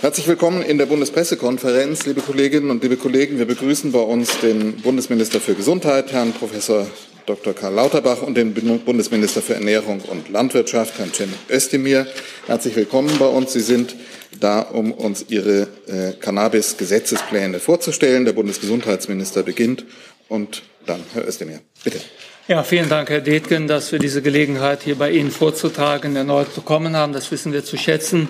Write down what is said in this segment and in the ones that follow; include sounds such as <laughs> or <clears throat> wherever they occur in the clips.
Herzlich willkommen in der Bundespressekonferenz, liebe Kolleginnen und liebe Kollegen. Wir begrüßen bei uns den Bundesminister für Gesundheit, Herrn Professor Dr. Karl Lauterbach und den Bundesminister für Ernährung und Landwirtschaft, Herrn Cem Özdemir. Herzlich willkommen bei uns. Sie sind da, um uns Ihre äh, Cannabis-Gesetzespläne vorzustellen. Der Bundesgesundheitsminister beginnt und dann Herr Özdemir. Bitte. Ja, vielen Dank, Herr Detgen, dass wir diese Gelegenheit hier bei Ihnen vorzutragen erneut bekommen haben. Das wissen wir zu schätzen.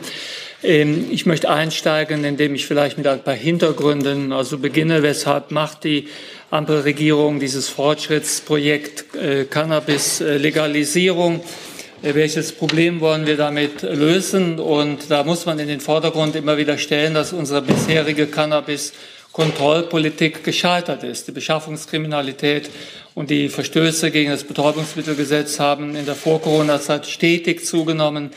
Ähm, ich möchte einsteigen, indem ich vielleicht mit ein paar Hintergründen also beginne. Weshalb macht die Ampelregierung dieses Fortschrittsprojekt äh, Cannabis-Legalisierung? Äh, welches Problem wollen wir damit lösen? Und da muss man in den Vordergrund immer wieder stellen, dass unsere bisherige Cannabis-Kontrollpolitik gescheitert ist. Die Beschaffungskriminalität und die Verstöße gegen das Betäubungsmittelgesetz haben in der Vor-Corona-Zeit stetig zugenommen.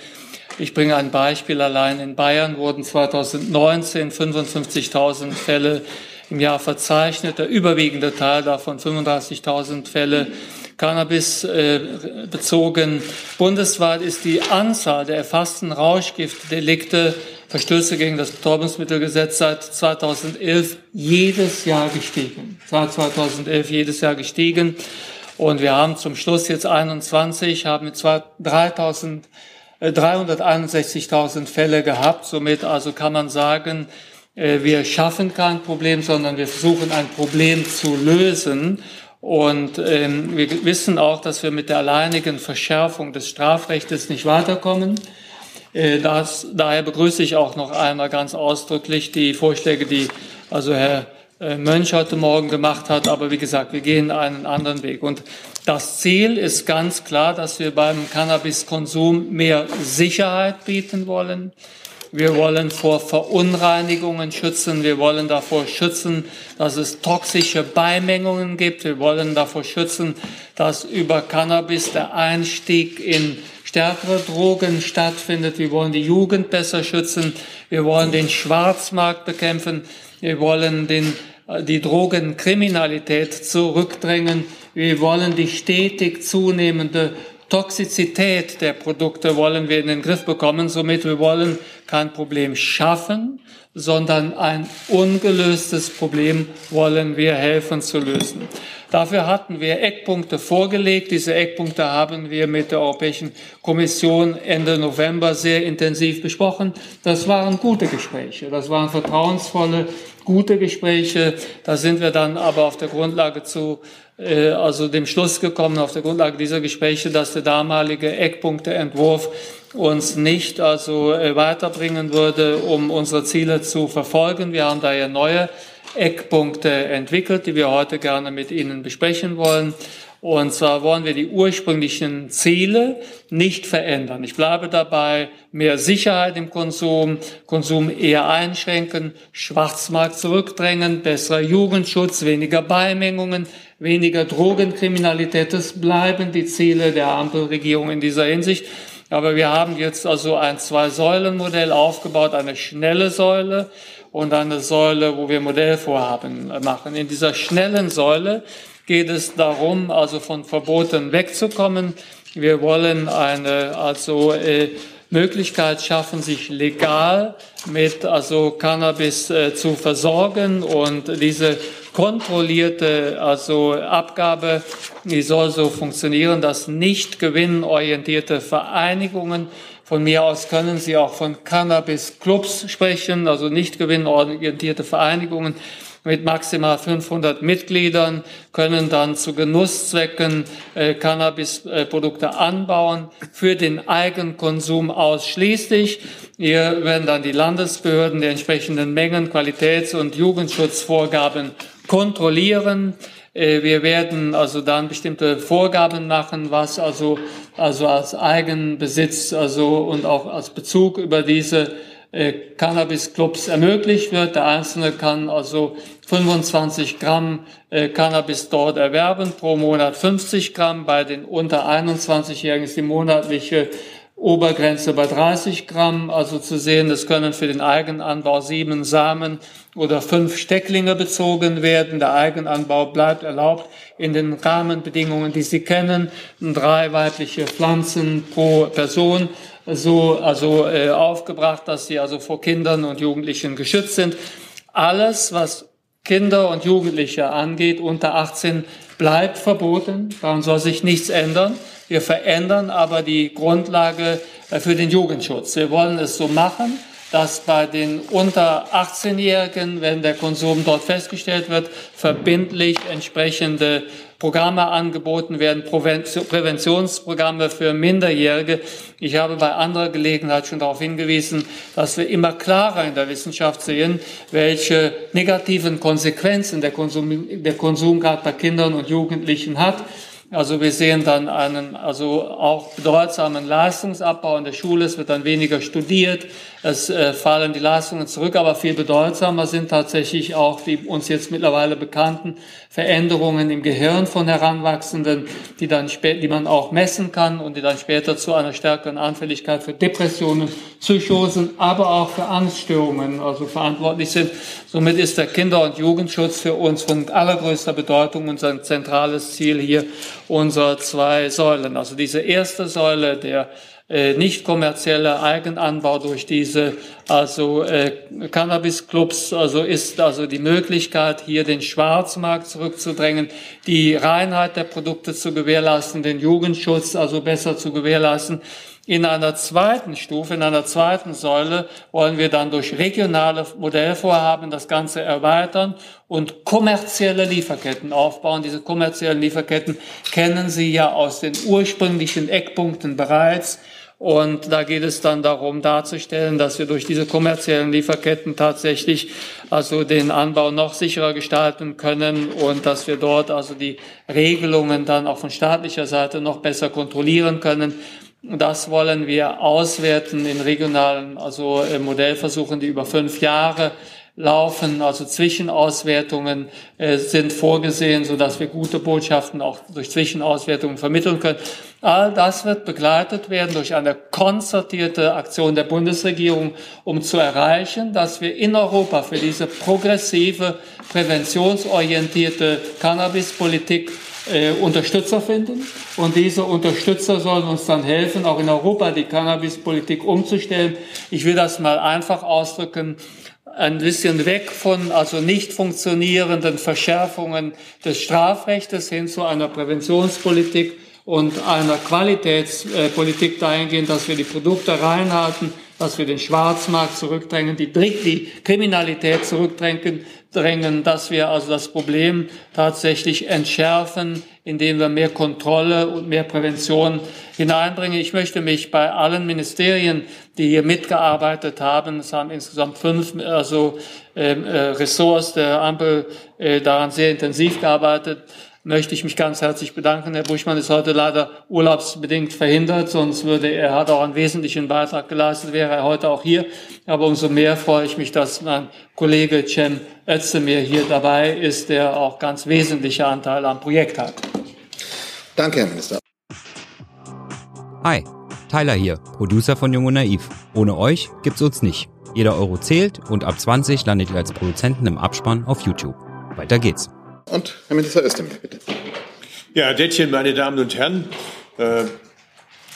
Ich bringe ein Beispiel. Allein in Bayern wurden 2019 55.000 Fälle im Jahr verzeichnet. Der überwiegende Teil davon, 35.000 Fälle, Cannabis äh, bezogen. Bundesweit ist die Anzahl der erfassten Rauschgiftdelikte, Verstöße gegen das Betäubungsmittelgesetz seit 2011 jedes Jahr gestiegen. Seit 2011 jedes Jahr gestiegen. Und wir haben zum Schluss jetzt 21, haben mit 3000 361.000 Fälle gehabt. Somit also kann man sagen, äh, wir schaffen kein Problem, sondern wir versuchen ein Problem zu lösen. Und ähm, wir wissen auch, dass wir mit der alleinigen Verschärfung des Strafrechts nicht weiterkommen. Äh, das, daher begrüße ich auch noch einmal ganz ausdrücklich die Vorschläge, die also Herr äh, Mönch heute Morgen gemacht hat. Aber wie gesagt, wir gehen einen anderen Weg. Und das Ziel ist ganz klar, dass wir beim Cannabiskonsum mehr Sicherheit bieten wollen. Wir wollen vor Verunreinigungen schützen. Wir wollen davor schützen, dass es toxische Beimengungen gibt. Wir wollen davor schützen, dass über Cannabis der Einstieg in stärkere Drogen stattfindet. Wir wollen die Jugend besser schützen. Wir wollen den Schwarzmarkt bekämpfen. Wir wollen den die Drogenkriminalität zurückdrängen. Wir wollen die stetig zunehmende Toxizität der Produkte wollen wir in den Griff bekommen. Somit wir wollen kein Problem schaffen, sondern ein ungelöstes Problem wollen wir helfen zu lösen. Dafür hatten wir Eckpunkte vorgelegt. Diese Eckpunkte haben wir mit der Europäischen Kommission Ende November sehr intensiv besprochen. Das waren gute Gespräche. Das waren vertrauensvolle, gute Gespräche. Da sind wir dann aber auf der Grundlage zu äh, also dem Schluss gekommen, auf der Grundlage dieser Gespräche, dass der damalige Eckpunkteentwurf uns nicht also äh, weiterbringen würde, um unsere Ziele zu verfolgen. Wir haben daher neue Eckpunkte entwickelt, die wir heute gerne mit Ihnen besprechen wollen. Und zwar wollen wir die ursprünglichen Ziele nicht verändern. Ich bleibe dabei, mehr Sicherheit im Konsum, Konsum eher einschränken, Schwarzmarkt zurückdrängen, besserer Jugendschutz, weniger Beimengungen, weniger Drogenkriminalität. Das bleiben die Ziele der Ampelregierung in dieser Hinsicht. Aber wir haben jetzt also ein Zwei-Säulen-Modell aufgebaut, eine schnelle Säule und eine Säule, wo wir Modellvorhaben machen. In dieser schnellen Säule geht es darum, also von Verboten wegzukommen. Wir wollen eine also äh, Möglichkeit schaffen, sich legal mit also Cannabis äh, zu versorgen und diese kontrollierte also Abgabe, die soll so funktionieren, dass nicht gewinnorientierte Vereinigungen von mir aus können Sie auch von Cannabis-Clubs sprechen, also nicht gewinnorientierte Vereinigungen mit maximal 500 Mitgliedern, können dann zu Genusszwecken äh, Cannabisprodukte anbauen, für den Eigenkonsum ausschließlich. Hier werden dann die Landesbehörden die entsprechenden Mengen, Qualitäts- und Jugendschutzvorgaben kontrollieren. Äh, wir werden also dann bestimmte Vorgaben machen, was also, also als Eigenbesitz also und auch als Bezug über diese äh, Cannabis-Clubs ermöglicht wird. Der Einzelne kann also 25 Gramm äh, Cannabis dort erwerben, pro Monat 50 Gramm. Bei den unter 21-Jährigen ist die monatliche Obergrenze bei 30 Gramm. Also zu sehen, es können für den Eigenanbau sieben Samen oder fünf Stecklinge bezogen werden. Der Eigenanbau bleibt erlaubt in den Rahmenbedingungen, die Sie kennen. Drei weibliche Pflanzen pro Person so also äh, aufgebracht, dass sie also vor Kindern und Jugendlichen geschützt sind. Alles, was Kinder und Jugendliche angeht, unter 18, bleibt verboten. Daran soll sich nichts ändern. Wir verändern aber die Grundlage äh, für den Jugendschutz. Wir wollen es so machen, dass bei den unter 18-Jährigen, wenn der Konsum dort festgestellt wird, verbindlich entsprechende Programme angeboten werden, Präventionsprogramme für Minderjährige. Ich habe bei anderer Gelegenheit schon darauf hingewiesen, dass wir immer klarer in der Wissenschaft sehen, welche negativen Konsequenzen der Konsum, der Konsum gerade bei Kindern und Jugendlichen hat. Also wir sehen dann einen also auch bedeutsamen Leistungsabbau in der Schule. Es wird dann weniger studiert, es äh, fallen die Leistungen zurück, aber viel bedeutsamer sind tatsächlich auch die uns jetzt mittlerweile bekannten Veränderungen im Gehirn von Heranwachsenden, die dann spät, die man auch messen kann und die dann später zu einer stärkeren Anfälligkeit für Depressionen, Psychosen, aber auch für Angststörungen also verantwortlich sind. Somit ist der Kinder- und Jugendschutz für uns von allergrößter Bedeutung unser zentrales Ziel hier unserer zwei Säulen. Also diese erste Säule der nicht kommerzielle Eigenanbau durch diese also äh, Cannabis-Clubs also ist also die Möglichkeit hier den Schwarzmarkt zurückzudrängen, die Reinheit der Produkte zu gewährleisten, den Jugendschutz also besser zu gewährleisten. In einer zweiten Stufe, in einer zweiten Säule wollen wir dann durch regionale Modellvorhaben das Ganze erweitern und kommerzielle Lieferketten aufbauen. Diese kommerziellen Lieferketten kennen Sie ja aus den ursprünglichen Eckpunkten bereits. Und da geht es dann darum darzustellen, dass wir durch diese kommerziellen Lieferketten tatsächlich also den Anbau noch sicherer gestalten können und dass wir dort also die Regelungen dann auch von staatlicher Seite noch besser kontrollieren können. Das wollen wir auswerten in regionalen, also äh, Modellversuchen, die über fünf Jahre laufen, also Zwischenauswertungen äh, sind vorgesehen, so dass wir gute Botschaften auch durch Zwischenauswertungen vermitteln können. All das wird begleitet werden durch eine konzertierte Aktion der Bundesregierung, um zu erreichen, dass wir in Europa für diese progressive, präventionsorientierte Cannabispolitik äh, Unterstützer finden. Und diese Unterstützer sollen uns dann helfen, auch in Europa die Cannabispolitik umzustellen. Ich will das mal einfach ausdrücken ein bisschen weg von also nicht funktionierenden Verschärfungen des Strafrechts hin zu einer Präventionspolitik und einer Qualitätspolitik dahingehend, dass wir die Produkte reinhalten, dass wir den Schwarzmarkt zurückdrängen, die, die Kriminalität zurückdrängen, drängen, dass wir also das Problem tatsächlich entschärfen, indem wir mehr Kontrolle und mehr Prävention hineinbringen. Ich möchte mich bei allen Ministerien, die hier mitgearbeitet haben, es haben insgesamt fünf also, ähm, äh, Ressorts der Ampel äh, daran sehr intensiv gearbeitet, möchte ich mich ganz herzlich bedanken. Herr Buschmann ist heute leider urlaubsbedingt verhindert, sonst würde er, hat auch einen wesentlichen Beitrag geleistet, wäre er heute auch hier. Aber umso mehr freue ich mich, dass mein Kollege Cem Özdemir hier dabei ist, der auch ganz wesentliche Anteile am Projekt hat. Danke, Herr Minister. Hi, Tyler hier, Producer von Jung und Naiv. Ohne euch gibt's uns nicht. Jeder Euro zählt und ab 20 landet ihr als Produzenten im Abspann auf YouTube. Weiter geht's. Und Herr Minister Özdemir, bitte. Ja, Dettchen, meine Damen und Herren, äh,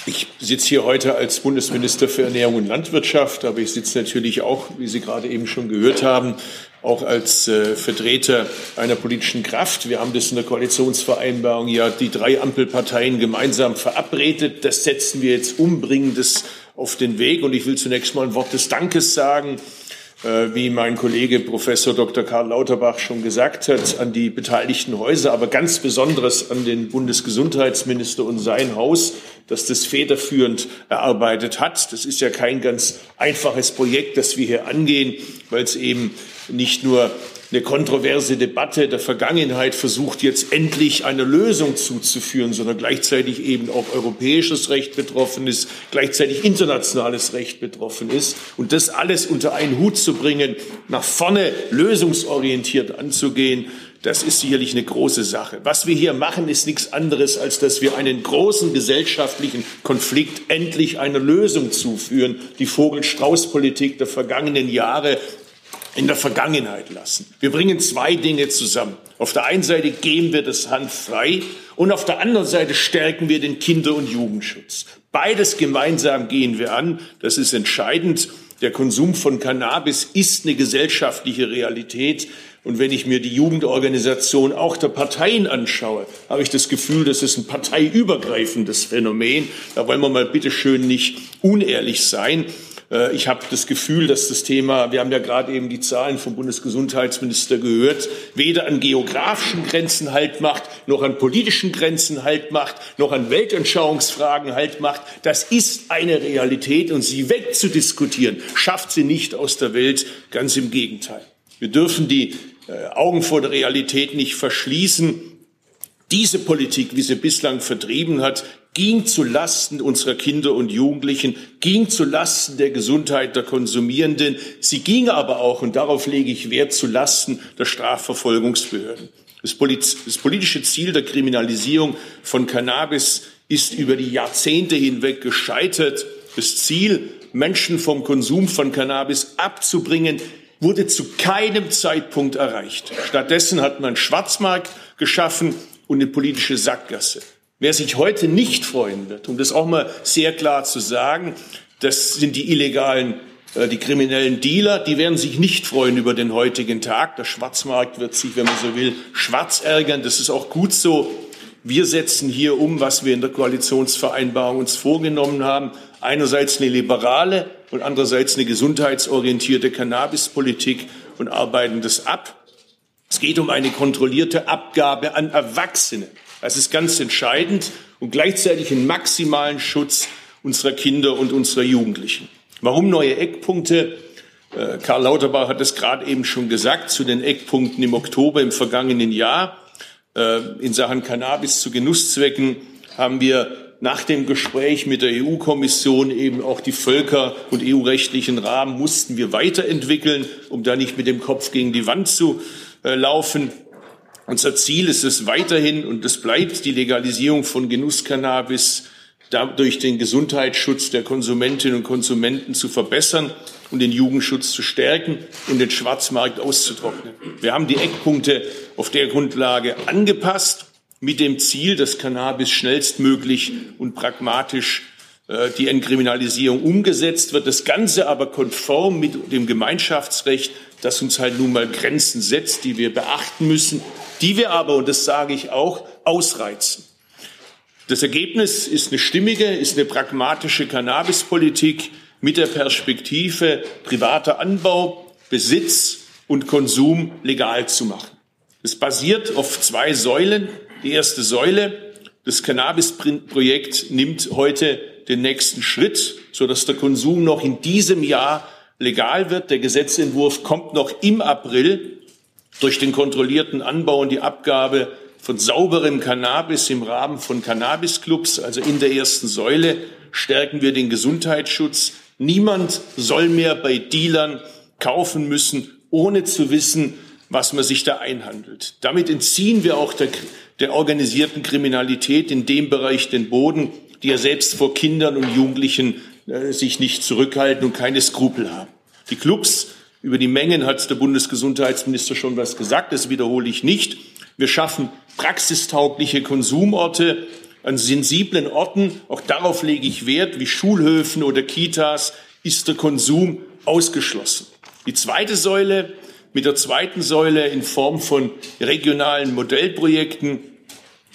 ich sitze hier heute als Bundesminister für Ernährung und Landwirtschaft, aber ich sitze natürlich auch, wie Sie gerade eben schon gehört haben, auch als äh, Vertreter einer politischen Kraft. Wir haben das in der Koalitionsvereinbarung ja die drei Ampelparteien gemeinsam verabredet. Das setzen wir jetzt umbringendes auf den Weg. Und ich will zunächst mal ein Wort des Dankes sagen wie mein Kollege Professor Dr. Karl Lauterbach schon gesagt hat, an die beteiligten Häuser, aber ganz besonders an den Bundesgesundheitsminister und sein Haus, das das federführend erarbeitet hat. Das ist ja kein ganz einfaches Projekt, das wir hier angehen, weil es eben nicht nur eine kontroverse Debatte der Vergangenheit versucht, jetzt endlich eine Lösung zuzuführen, sondern gleichzeitig eben auch europäisches Recht betroffen ist, gleichzeitig internationales Recht betroffen ist. Und das alles unter einen Hut zu bringen, nach vorne lösungsorientiert anzugehen, das ist sicherlich eine große Sache. Was wir hier machen, ist nichts anderes, als dass wir einen großen gesellschaftlichen Konflikt endlich eine Lösung zuführen. Die Vogel-Strauß-Politik der vergangenen Jahre in der Vergangenheit lassen. Wir bringen zwei Dinge zusammen. Auf der einen Seite geben wir das Hand frei und auf der anderen Seite stärken wir den Kinder- und Jugendschutz. Beides gemeinsam gehen wir an. Das ist entscheidend. Der Konsum von Cannabis ist eine gesellschaftliche Realität. Und wenn ich mir die Jugendorganisation auch der Parteien anschaue, habe ich das Gefühl, das ist ein parteiübergreifendes Phänomen. Da wollen wir mal bitte schön nicht unehrlich sein. Äh, ich habe das Gefühl, dass das Thema, wir haben ja gerade eben die Zahlen vom Bundesgesundheitsminister gehört, weder an geografischen Grenzen Halt macht, noch an politischen Grenzen Halt macht, noch an Weltanschauungsfragen Halt macht. Das ist eine Realität und sie wegzudiskutieren, schafft sie nicht aus der Welt. Ganz im Gegenteil. Wir dürfen die äh, Augen vor der Realität nicht verschließen. Diese Politik, wie sie bislang vertrieben hat, ging zu Lasten unserer Kinder und Jugendlichen, ging zu Lasten der Gesundheit der Konsumierenden. Sie ging aber auch, und darauf lege ich Wert, zu Lasten der Strafverfolgungsbehörden. Das, politische Ziel der Kriminalisierung von Cannabis ist über die Jahrzehnte hinweg gescheitert. Das Ziel, Menschen vom Konsum von Cannabis abzubringen, wurde zu keinem Zeitpunkt erreicht. Stattdessen hat man Schwarzmarkt geschaffen und eine politische Sackgasse. Wer sich heute nicht freuen wird, um das auch mal sehr klar zu sagen, das sind die illegalen, äh, die kriminellen Dealer, die werden sich nicht freuen über den heutigen Tag. Der Schwarzmarkt wird sich, wenn man so will, schwarz ärgern. Das ist auch gut so. Wir setzen hier um, was wir in der Koalitionsvereinbarung uns vorgenommen haben. Einerseits eine liberale und andererseits eine gesundheitsorientierte Cannabispolitik und arbeiten das ab. Es geht um eine kontrollierte Abgabe an Erwachsene. Das ist ganz entscheidend und gleichzeitig einen maximalen Schutz unserer Kinder und unserer Jugendlichen. Warum neue Eckpunkte? Äh, Karl Lauterbach hat es gerade eben schon gesagt zu den Eckpunkten im Oktober im vergangenen Jahr. Äh, in Sachen Cannabis zu Genusszwecken haben wir nach dem Gespräch mit der EU-Kommission eben auch die Völker- und EU-rechtlichen Rahmen mussten wir weiterentwickeln, um da nicht mit dem Kopf gegen die Wand zu äh, laufen. Unser Ziel ist es weiterhin und es bleibt die Legalisierung von Genusscannabis durch den Gesundheitsschutz der Konsumentinnen und Konsumenten zu verbessern und den Jugendschutz zu stärken und den Schwarzmarkt auszutrocknen. Wir haben die Eckpunkte auf der Grundlage angepasst mit dem Ziel, dass Cannabis schnellstmöglich und pragmatisch äh, die Entkriminalisierung umgesetzt wird. Das Ganze aber konform mit dem Gemeinschaftsrecht, das uns halt nun mal Grenzen setzt, die wir beachten müssen die wir aber, und das sage ich auch, ausreizen. Das Ergebnis ist eine stimmige, ist eine pragmatische Cannabispolitik mit der Perspektive, privater Anbau, Besitz und Konsum legal zu machen. Es basiert auf zwei Säulen. Die erste Säule, das Cannabis-Projekt nimmt heute den nächsten Schritt, sodass der Konsum noch in diesem Jahr legal wird. Der Gesetzentwurf kommt noch im April durch den kontrollierten Anbau und die Abgabe von sauberem Cannabis im Rahmen von Cannabisclubs, also in der ersten Säule, stärken wir den Gesundheitsschutz. Niemand soll mehr bei Dealern kaufen müssen, ohne zu wissen, was man sich da einhandelt. Damit entziehen wir auch der, der organisierten Kriminalität in dem Bereich den Boden, die ja selbst vor Kindern und Jugendlichen äh, sich nicht zurückhalten und keine Skrupel haben. Die Clubs über die Mengen hat der Bundesgesundheitsminister schon was gesagt, das wiederhole ich nicht. Wir schaffen praxistaugliche Konsumorte an sensiblen Orten. Auch darauf lege ich Wert, wie Schulhöfen oder Kitas ist der Konsum ausgeschlossen. Die zweite Säule, mit der zweiten Säule in Form von regionalen Modellprojekten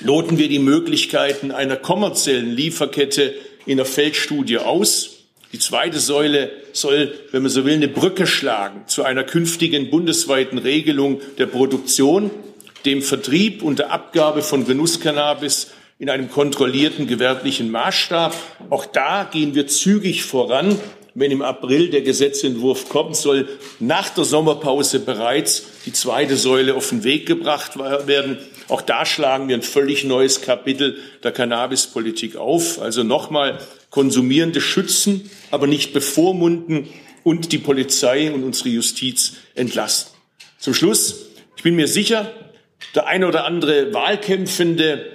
loten wir die Möglichkeiten einer kommerziellen Lieferkette in der Feldstudie aus. Die zweite Säule soll, wenn man so will, eine Brücke schlagen zu einer künftigen bundesweiten Regelung der Produktion, dem Vertrieb und der Abgabe von Genusscannabis in einem kontrollierten gewerblichen Maßstab. Auch da gehen wir zügig voran. Wenn im April der Gesetzentwurf kommt, soll nach der Sommerpause bereits die zweite Säule auf den Weg gebracht werden. Auch da schlagen wir ein völlig neues Kapitel der Cannabispolitik auf. Also nochmal, Konsumierende schützen, aber nicht bevormunden und die Polizei und unsere Justiz entlasten. Zum Schluss, ich bin mir sicher, der ein oder andere Wahlkämpfende,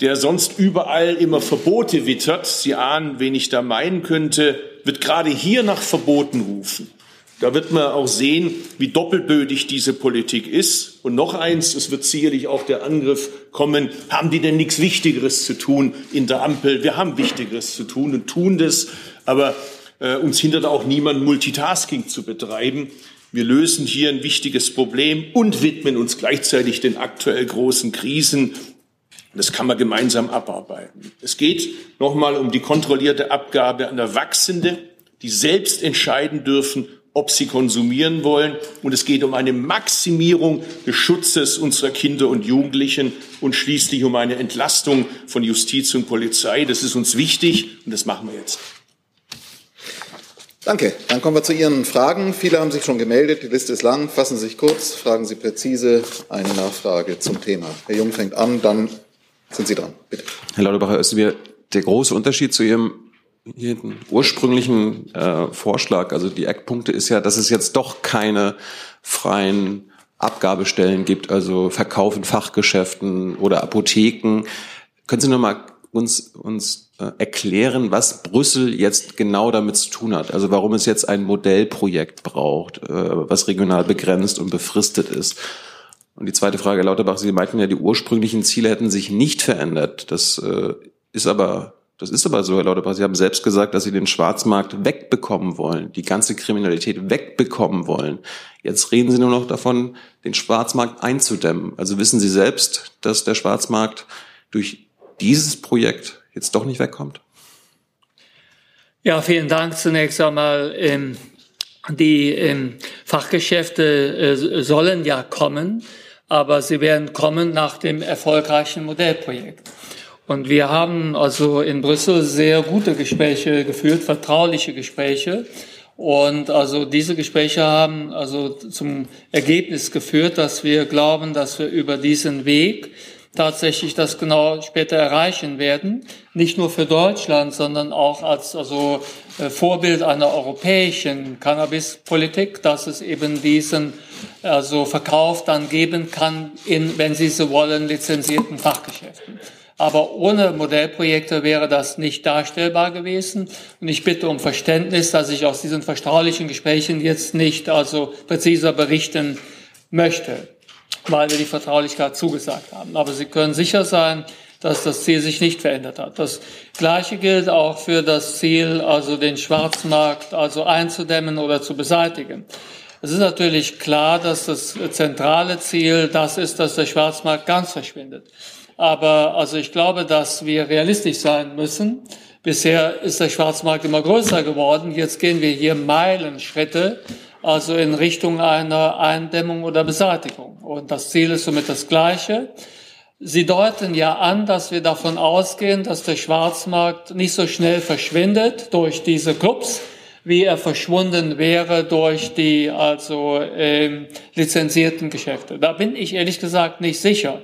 der sonst überall immer Verbote wittert, Sie ahnen, wen ich da meinen könnte, wird gerade hier nach Verboten rufen. Da wird man auch sehen, wie doppelbödig diese Politik ist. Und noch eins, es wird sicherlich auch der Angriff kommen, haben die denn nichts Wichtigeres zu tun in der Ampel? Wir haben Wichtigeres zu tun und tun das. Aber äh, uns hindert auch niemand, Multitasking zu betreiben. Wir lösen hier ein wichtiges Problem und widmen uns gleichzeitig den aktuell großen Krisen. Das kann man gemeinsam abarbeiten. Es geht nochmal um die kontrollierte Abgabe an Erwachsene, die selbst entscheiden dürfen, ob sie konsumieren wollen. Und es geht um eine Maximierung des Schutzes unserer Kinder und Jugendlichen und schließlich um eine Entlastung von Justiz und Polizei. Das ist uns wichtig und das machen wir jetzt. Danke. Dann kommen wir zu Ihren Fragen. Viele haben sich schon gemeldet. Die Liste ist lang. Fassen Sie sich kurz, fragen Sie präzise eine Nachfrage zum Thema. Herr Jung fängt an, dann sind Sie dran. Bitte. Herr Lauterbacher, ist mir der große Unterschied zu Ihrem jeden ursprünglichen äh, Vorschlag, also die Eckpunkte ist ja, dass es jetzt doch keine freien Abgabestellen gibt, also Verkauf in Fachgeschäften oder Apotheken. Können Sie nochmal uns, uns äh, erklären, was Brüssel jetzt genau damit zu tun hat? Also warum es jetzt ein Modellprojekt braucht, äh, was regional begrenzt und befristet ist? Und die zweite Frage, Herr Lauterbach, Sie meinten ja, die ursprünglichen Ziele hätten sich nicht verändert. Das äh, ist aber das ist aber so, Herr Lauterbach. Sie haben selbst gesagt, dass Sie den Schwarzmarkt wegbekommen wollen, die ganze Kriminalität wegbekommen wollen. Jetzt reden Sie nur noch davon, den Schwarzmarkt einzudämmen. Also wissen Sie selbst, dass der Schwarzmarkt durch dieses Projekt jetzt doch nicht wegkommt? Ja, vielen Dank zunächst einmal. Ähm, die ähm, Fachgeschäfte äh, sollen ja kommen, aber sie werden kommen nach dem erfolgreichen Modellprojekt. Und wir haben also in Brüssel sehr gute Gespräche geführt, vertrauliche Gespräche. Und also diese Gespräche haben also zum Ergebnis geführt, dass wir glauben, dass wir über diesen Weg tatsächlich das genau später erreichen werden. Nicht nur für Deutschland, sondern auch als also äh, Vorbild einer europäischen Cannabispolitik, dass es eben diesen also Verkauf dann geben kann in, wenn Sie so wollen, lizenzierten Fachgeschäften. Aber ohne Modellprojekte wäre das nicht darstellbar gewesen. Und ich bitte um Verständnis, dass ich aus diesen vertraulichen Gesprächen jetzt nicht also präziser berichten möchte, weil wir die Vertraulichkeit zugesagt haben. Aber Sie können sicher sein, dass das Ziel sich nicht verändert hat. Das Gleiche gilt auch für das Ziel, also den Schwarzmarkt also einzudämmen oder zu beseitigen. Es ist natürlich klar, dass das zentrale Ziel das ist, dass der Schwarzmarkt ganz verschwindet. Aber also ich glaube, dass wir realistisch sein müssen. Bisher ist der Schwarzmarkt immer größer geworden. Jetzt gehen wir hier Meilenschritte, also in Richtung einer Eindämmung oder Beseitigung. Und das Ziel ist somit das gleiche. Sie deuten ja an, dass wir davon ausgehen, dass der Schwarzmarkt nicht so schnell verschwindet durch diese Clubs, wie er verschwunden wäre durch die also ähm, lizenzierten Geschäfte. Da bin ich ehrlich gesagt nicht sicher.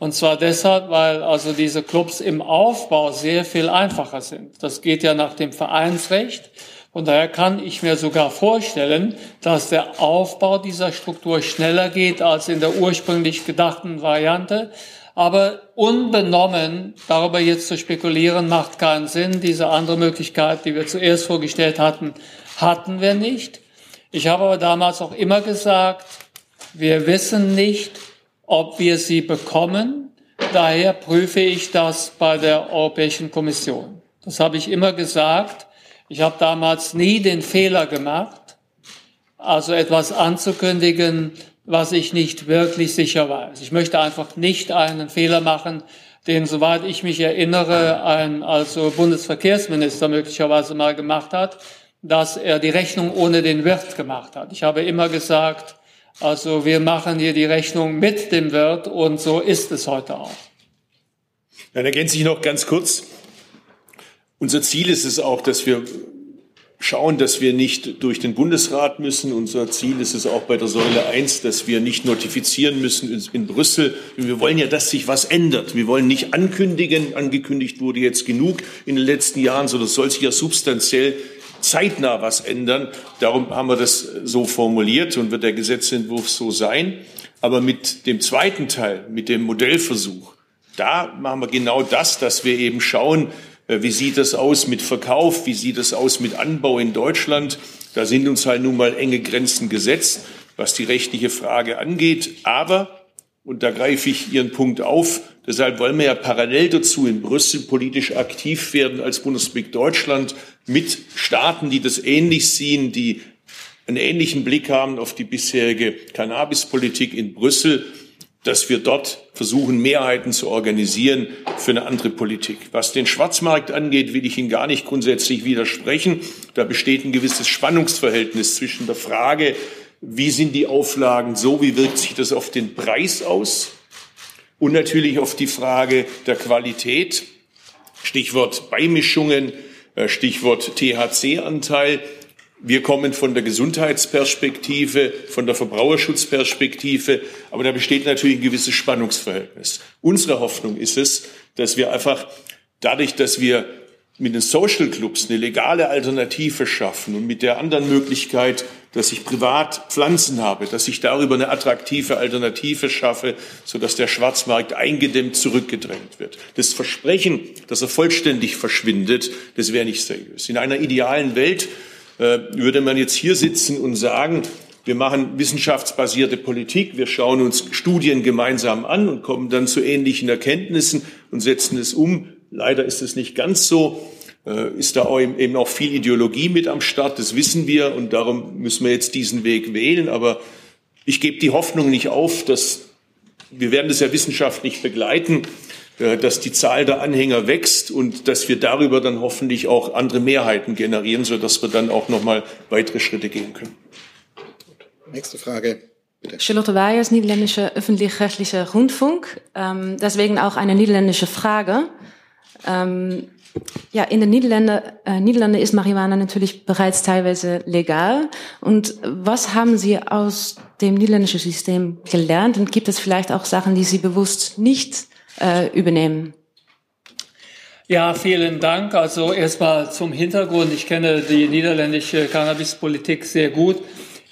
Und zwar deshalb, weil also diese Clubs im Aufbau sehr viel einfacher sind. Das geht ja nach dem Vereinsrecht. Von daher kann ich mir sogar vorstellen, dass der Aufbau dieser Struktur schneller geht als in der ursprünglich gedachten Variante. Aber unbenommen darüber jetzt zu spekulieren, macht keinen Sinn. Diese andere Möglichkeit, die wir zuerst vorgestellt hatten, hatten wir nicht. Ich habe aber damals auch immer gesagt, wir wissen nicht, ob wir sie bekommen. Daher prüfe ich das bei der Europäischen Kommission. Das habe ich immer gesagt. Ich habe damals nie den Fehler gemacht, also etwas anzukündigen, was ich nicht wirklich sicher weiß. Ich möchte einfach nicht einen Fehler machen, den, soweit ich mich erinnere, ein also Bundesverkehrsminister möglicherweise mal gemacht hat, dass er die Rechnung ohne den Wirt gemacht hat. Ich habe immer gesagt, also wir machen hier die Rechnung mit dem Wirt und so ist es heute auch. Dann ergänze ich noch ganz kurz. Unser Ziel ist es auch, dass wir schauen, dass wir nicht durch den Bundesrat müssen. Unser Ziel ist es auch bei der Säule 1, dass wir nicht notifizieren müssen in Brüssel. Wir wollen ja, dass sich was ändert. Wir wollen nicht ankündigen, angekündigt wurde jetzt genug in den letzten Jahren, sondern es soll sich ja substanziell zeitnah was ändern. Darum haben wir das so formuliert und wird der Gesetzentwurf so sein. Aber mit dem zweiten Teil, mit dem Modellversuch, da machen wir genau das, dass wir eben schauen, äh, wie sieht das aus mit Verkauf, wie sieht das aus mit Anbau in Deutschland. Da sind uns halt nun mal enge Grenzen gesetzt, was die rechtliche Frage angeht. Aber, und da greife ich Ihren Punkt auf, deshalb wollen wir ja parallel dazu in Brüssel politisch aktiv werden als Bundesrepublik Deutschland mit Staaten, die das ähnlich sehen, die einen ähnlichen Blick haben auf die bisherige Cannabispolitik in Brüssel dass wir dort versuchen, Mehrheiten zu organisieren für eine andere Politik. Was den Schwarzmarkt angeht, will ich Ihnen gar nicht grundsätzlich widersprechen. Da besteht ein gewisses Spannungsverhältnis zwischen der Frage, wie sind die Auflagen so, wie wirkt sich das auf den Preis aus und natürlich auf die Frage der Qualität. Stichwort Beimischungen, äh, Stichwort THC-Anteil. Wir kommen von der Gesundheitsperspektive, von der Verbraucherschutzperspektive, aber da besteht natürlich ein gewisses Spannungsverhältnis. Unsere Hoffnung ist es, dass wir einfach dadurch, dass wir mit den Social Clubs eine legale Alternative schaffen und mit der anderen Möglichkeit, dass ich privat Pflanzen habe, dass ich darüber eine attraktive Alternative schaffe, sodass der Schwarzmarkt eingedämmt zurückgedrängt wird. Das Versprechen, dass er vollständig verschwindet, das wäre nicht seriös. In einer idealen Welt äh, würde man jetzt hier sitzen und sagen, wir machen wissenschaftsbasierte Politik, wir schauen uns Studien gemeinsam an und kommen dann zu ähnlichen Erkenntnissen und setzen es um. Leider ist es nicht ganz so. Äh, ist da eben auch viel Ideologie mit am Start, das wissen wir und darum müssen wir jetzt diesen Weg wählen. Aber ich gebe die Hoffnung nicht auf, dass wir werden das ja wissenschaftlich begleiten, äh, dass die Zahl der Anhänger wächst und dass wir darüber dann hoffentlich auch andere Mehrheiten generieren, sodass wir dann auch noch mal weitere Schritte gehen können. Nächste Frage. Bitte. Charlotte Weyers, Niederländischer öffentlich-rechtlicher Rundfunk. Ähm, deswegen auch eine niederländische Frage. Ähm, ja, in den Niederlanden, äh, Niederlande ist Marihuana natürlich bereits teilweise legal. Und was haben Sie aus dem niederländischen System gelernt? Und gibt es vielleicht auch Sachen, die Sie bewusst nicht äh, übernehmen. Ja, vielen Dank. Also erstmal zum Hintergrund. Ich kenne die niederländische Cannabispolitik sehr gut.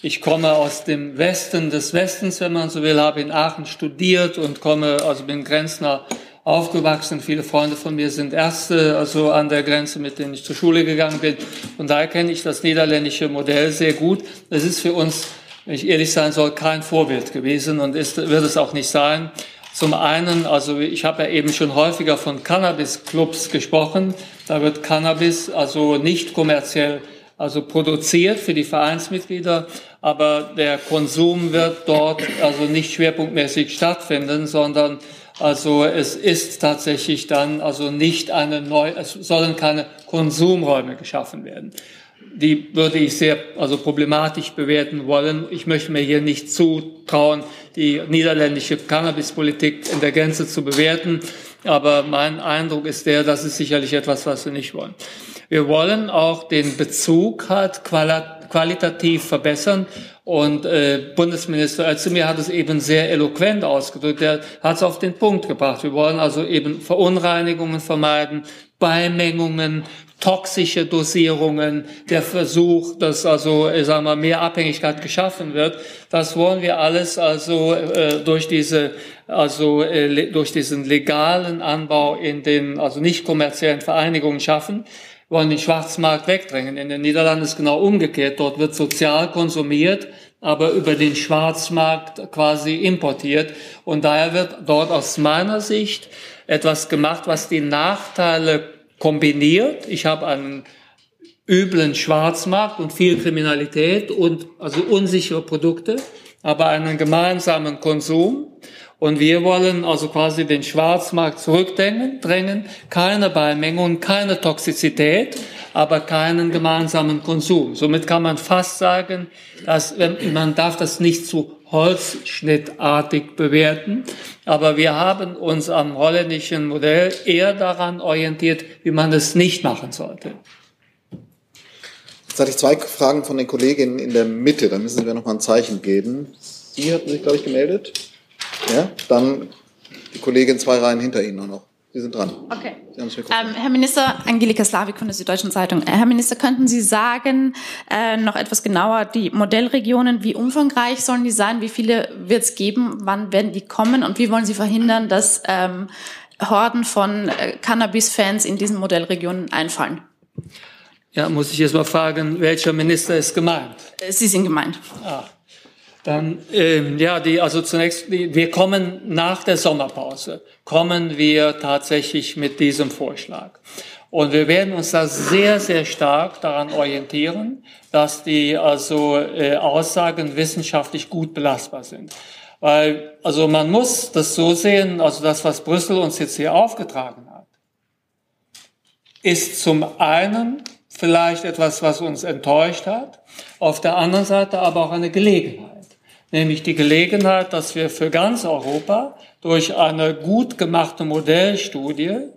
Ich komme aus dem Westen des Westens, wenn man so will, habe in Aachen studiert und komme, also bin Grenzner aufgewachsen. Viele Freunde von mir sind Ärzte, also an der Grenze, mit denen ich zur Schule gegangen bin. Und daher kenne ich das niederländische Modell sehr gut. Es ist für uns, wenn ich ehrlich sein soll, kein Vorbild gewesen und ist, wird es auch nicht sein. Zum einen, also ich habe ja eben schon häufiger von Cannabis-Clubs gesprochen. Da wird Cannabis also nicht kommerziell also produziert für die Vereinsmitglieder, aber der Konsum wird dort also nicht schwerpunktmäßig stattfinden, sondern also es ist tatsächlich dann also nicht eine neue, es sollen keine Konsumräume geschaffen werden die würde ich sehr also problematisch bewerten wollen. Ich möchte mir hier nicht zutrauen, die niederländische Cannabispolitik in der Gänze zu bewerten. Aber mein Eindruck ist der, das ist sicherlich etwas, was wir nicht wollen. Wir wollen auch den Bezug halt qualitativ verbessern. Und äh, Bundesminister Özdemir hat es eben sehr eloquent ausgedrückt. Er hat es auf den Punkt gebracht. Wir wollen also eben Verunreinigungen vermeiden, Beimengungen, toxische Dosierungen, der Versuch, dass also, ich sag mal, mehr Abhängigkeit geschaffen wird. Das wollen wir alles also äh, durch diese also äh, durch diesen legalen Anbau in den also nicht kommerziellen Vereinigungen schaffen. Wollen den Schwarzmarkt wegdrängen. In den Niederlanden ist genau umgekehrt. Dort wird sozial konsumiert, aber über den Schwarzmarkt quasi importiert. Und daher wird dort aus meiner Sicht etwas gemacht, was die Nachteile kombiniert. Ich habe einen üblen Schwarzmarkt und viel Kriminalität und also unsichere Produkte, aber einen gemeinsamen Konsum. Und wir wollen also quasi den Schwarzmarkt zurückdrängen, drängen, keine Beimengung, keine Toxizität, aber keinen gemeinsamen Konsum. Somit kann man fast sagen, dass man darf das nicht zu holzschnittartig bewerten. Aber wir haben uns am holländischen Modell eher daran orientiert, wie man es nicht machen sollte. Jetzt hatte ich zwei Fragen von den Kolleginnen in der Mitte. Da müssen Sie mir noch mal ein Zeichen geben. Sie hatten sich, glaube ich, gemeldet. Ja, dann die Kollegin zwei Reihen hinter Ihnen noch. Sie sind dran. Okay. Ähm, Herr Minister, Angelika Slavik von der Süddeutschen Zeitung. Äh, Herr Minister, könnten Sie sagen, äh, noch etwas genauer, die Modellregionen, wie umfangreich sollen die sein? Wie viele wird es geben? Wann werden die kommen? Und wie wollen Sie verhindern, dass ähm, Horden von äh, Cannabis-Fans in diesen Modellregionen einfallen? Ja, muss ich jetzt mal fragen, welcher Minister ist gemeint? Sie sind gemeint. Ah. Dann, ähm, ja, die, also zunächst, die, wir kommen nach der Sommerpause, kommen wir tatsächlich mit diesem Vorschlag. Und wir werden uns da sehr, sehr stark daran orientieren, dass die also äh, Aussagen wissenschaftlich gut belastbar sind. Weil, also man muss das so sehen, also das, was Brüssel uns jetzt hier aufgetragen hat, ist zum einen vielleicht etwas, was uns enttäuscht hat, auf der anderen Seite aber auch eine Gelegenheit nämlich die Gelegenheit, dass wir für ganz Europa durch eine gut gemachte Modellstudie,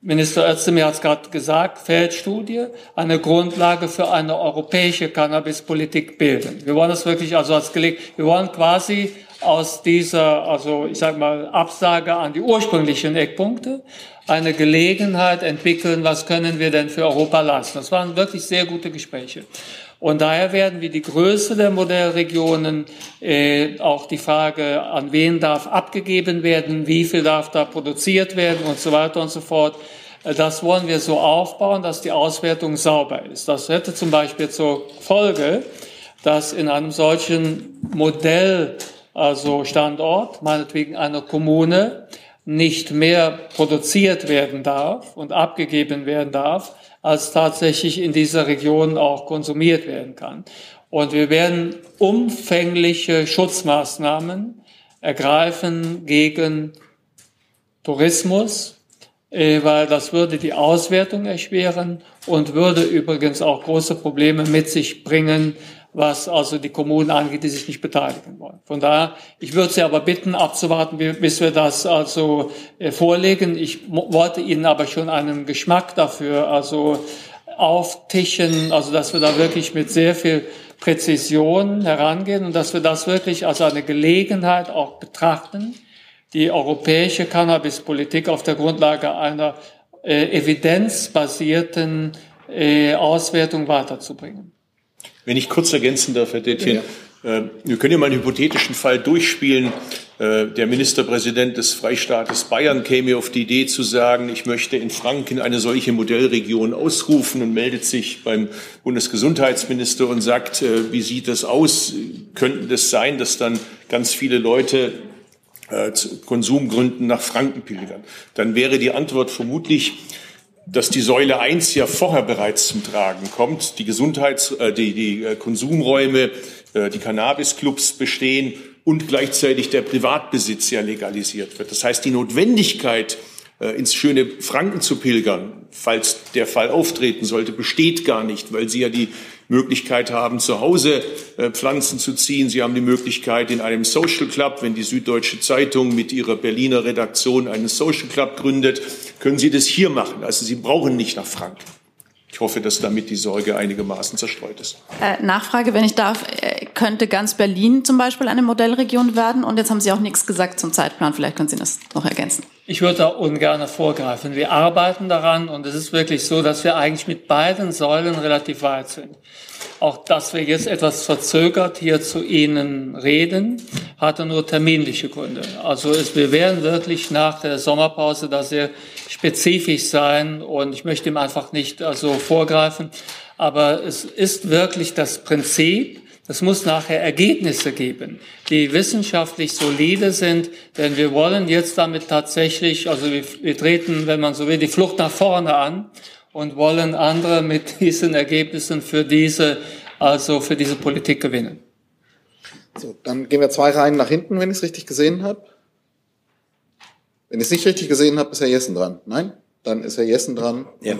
Minister Özdemir hat es gerade gesagt, Feldstudie, eine Grundlage für eine europäische Cannabispolitik bilden. Wir wollen das wirklich also als Gelegenheit, wir wollen quasi aus dieser, also ich sage mal, Absage an die ursprünglichen Eckpunkte eine Gelegenheit entwickeln, was können wir denn für Europa leisten. Das waren wirklich sehr gute Gespräche. Und daher werden wir die Größe der Modellregionen, äh, auch die Frage, an wen darf abgegeben werden, wie viel darf da produziert werden und so weiter und so fort, äh, das wollen wir so aufbauen, dass die Auswertung sauber ist. Das hätte zum Beispiel zur Folge, dass in einem solchen Modell, also Standort, meinetwegen einer Kommune, nicht mehr produziert werden darf und abgegeben werden darf, als tatsächlich in dieser Region auch konsumiert werden kann. Und wir werden umfängliche Schutzmaßnahmen ergreifen gegen Tourismus, äh, weil das würde die Auswertung erschweren und würde übrigens auch große Probleme mit sich bringen, was also die Kommunen angeht, die sich nicht beteiligen wollen. Von daher, ich würde Sie aber bitten, abzuwarten, bis wir das also äh, vorlegen. Ich wollte Ihnen aber schon einen Geschmack dafür also auftischen, also dass wir da wirklich mit sehr viel Präzision herangehen und dass wir das wirklich als eine Gelegenheit auch betrachten, die europäische Cannabispolitik auf der Grundlage einer äh, evidenzbasierten äh, Auswertung weiterzubringen. Wenn ich kurz ergänzen darf, Herr Dettchen, ja. Äh, wir können ja mal einen hypothetischen Fall durchspielen. Äh, der Ministerpräsident des Freistaates Bayern käme auf die Idee zu sagen, ich möchte in Franken eine solche Modellregion ausrufen und meldet sich beim Bundesgesundheitsminister und sagt, äh, wie sieht das aus? Könnten das sein, dass dann ganz viele Leute zu Konsumgründen nach Franken pilgern? Dann wäre die Antwort vermutlich, dass die Säule 1 ja vorher bereits zum Tragen kommt, die Gesundheits-, äh, die, die äh, Konsumräume, äh, die Cannabisclubs bestehen und gleichzeitig der Privatbesitz ja legalisiert wird. Das heißt, die Notwendigkeit, äh, ins schöne Franken zu pilgern, falls der Fall auftreten sollte, besteht gar nicht, weil sie ja die Möglichkeit haben, zu Hause äh, Pflanzen zu ziehen. Sie haben die Möglichkeit, in einem Social Club, wenn die Süddeutsche Zeitung mit ihrer Berliner Redaktion einen Social Club gründet, können Sie das hier machen. Also Sie brauchen nicht nach Franken. Ich hoffe, dass damit die Sorge einigermaßen zerstreut ist. Äh, Nachfrage, wenn ich darf, äh, könnte ganz Berlin zum Beispiel eine Modellregion werden? Und jetzt haben Sie auch nichts gesagt zum Zeitplan. Vielleicht können Sie das noch ergänzen. Ich würde da ungern vorgreifen. Wir arbeiten daran und es ist wirklich so, dass wir eigentlich mit beiden Säulen relativ weit sind. Auch dass wir jetzt etwas verzögert hier zu Ihnen reden, hatte nur terminliche Gründe. Also es, wir werden wirklich nach der Sommerpause da sehr spezifisch sein und ich möchte ihm einfach nicht also vorgreifen. Aber es ist wirklich das Prinzip, es muss nachher Ergebnisse geben, die wissenschaftlich solide sind, denn wir wollen jetzt damit tatsächlich, also wir, wir treten, wenn man so will, die Flucht nach vorne an und wollen andere mit <laughs> diesen Ergebnissen für diese, also für diese Politik gewinnen. So, dann gehen wir zwei Reihen nach hinten, wenn ich es richtig gesehen habe. Wenn ich es nicht richtig gesehen habe, ist Herr Jessen dran. Nein? Dann ist Herr Jessen dran. Ja.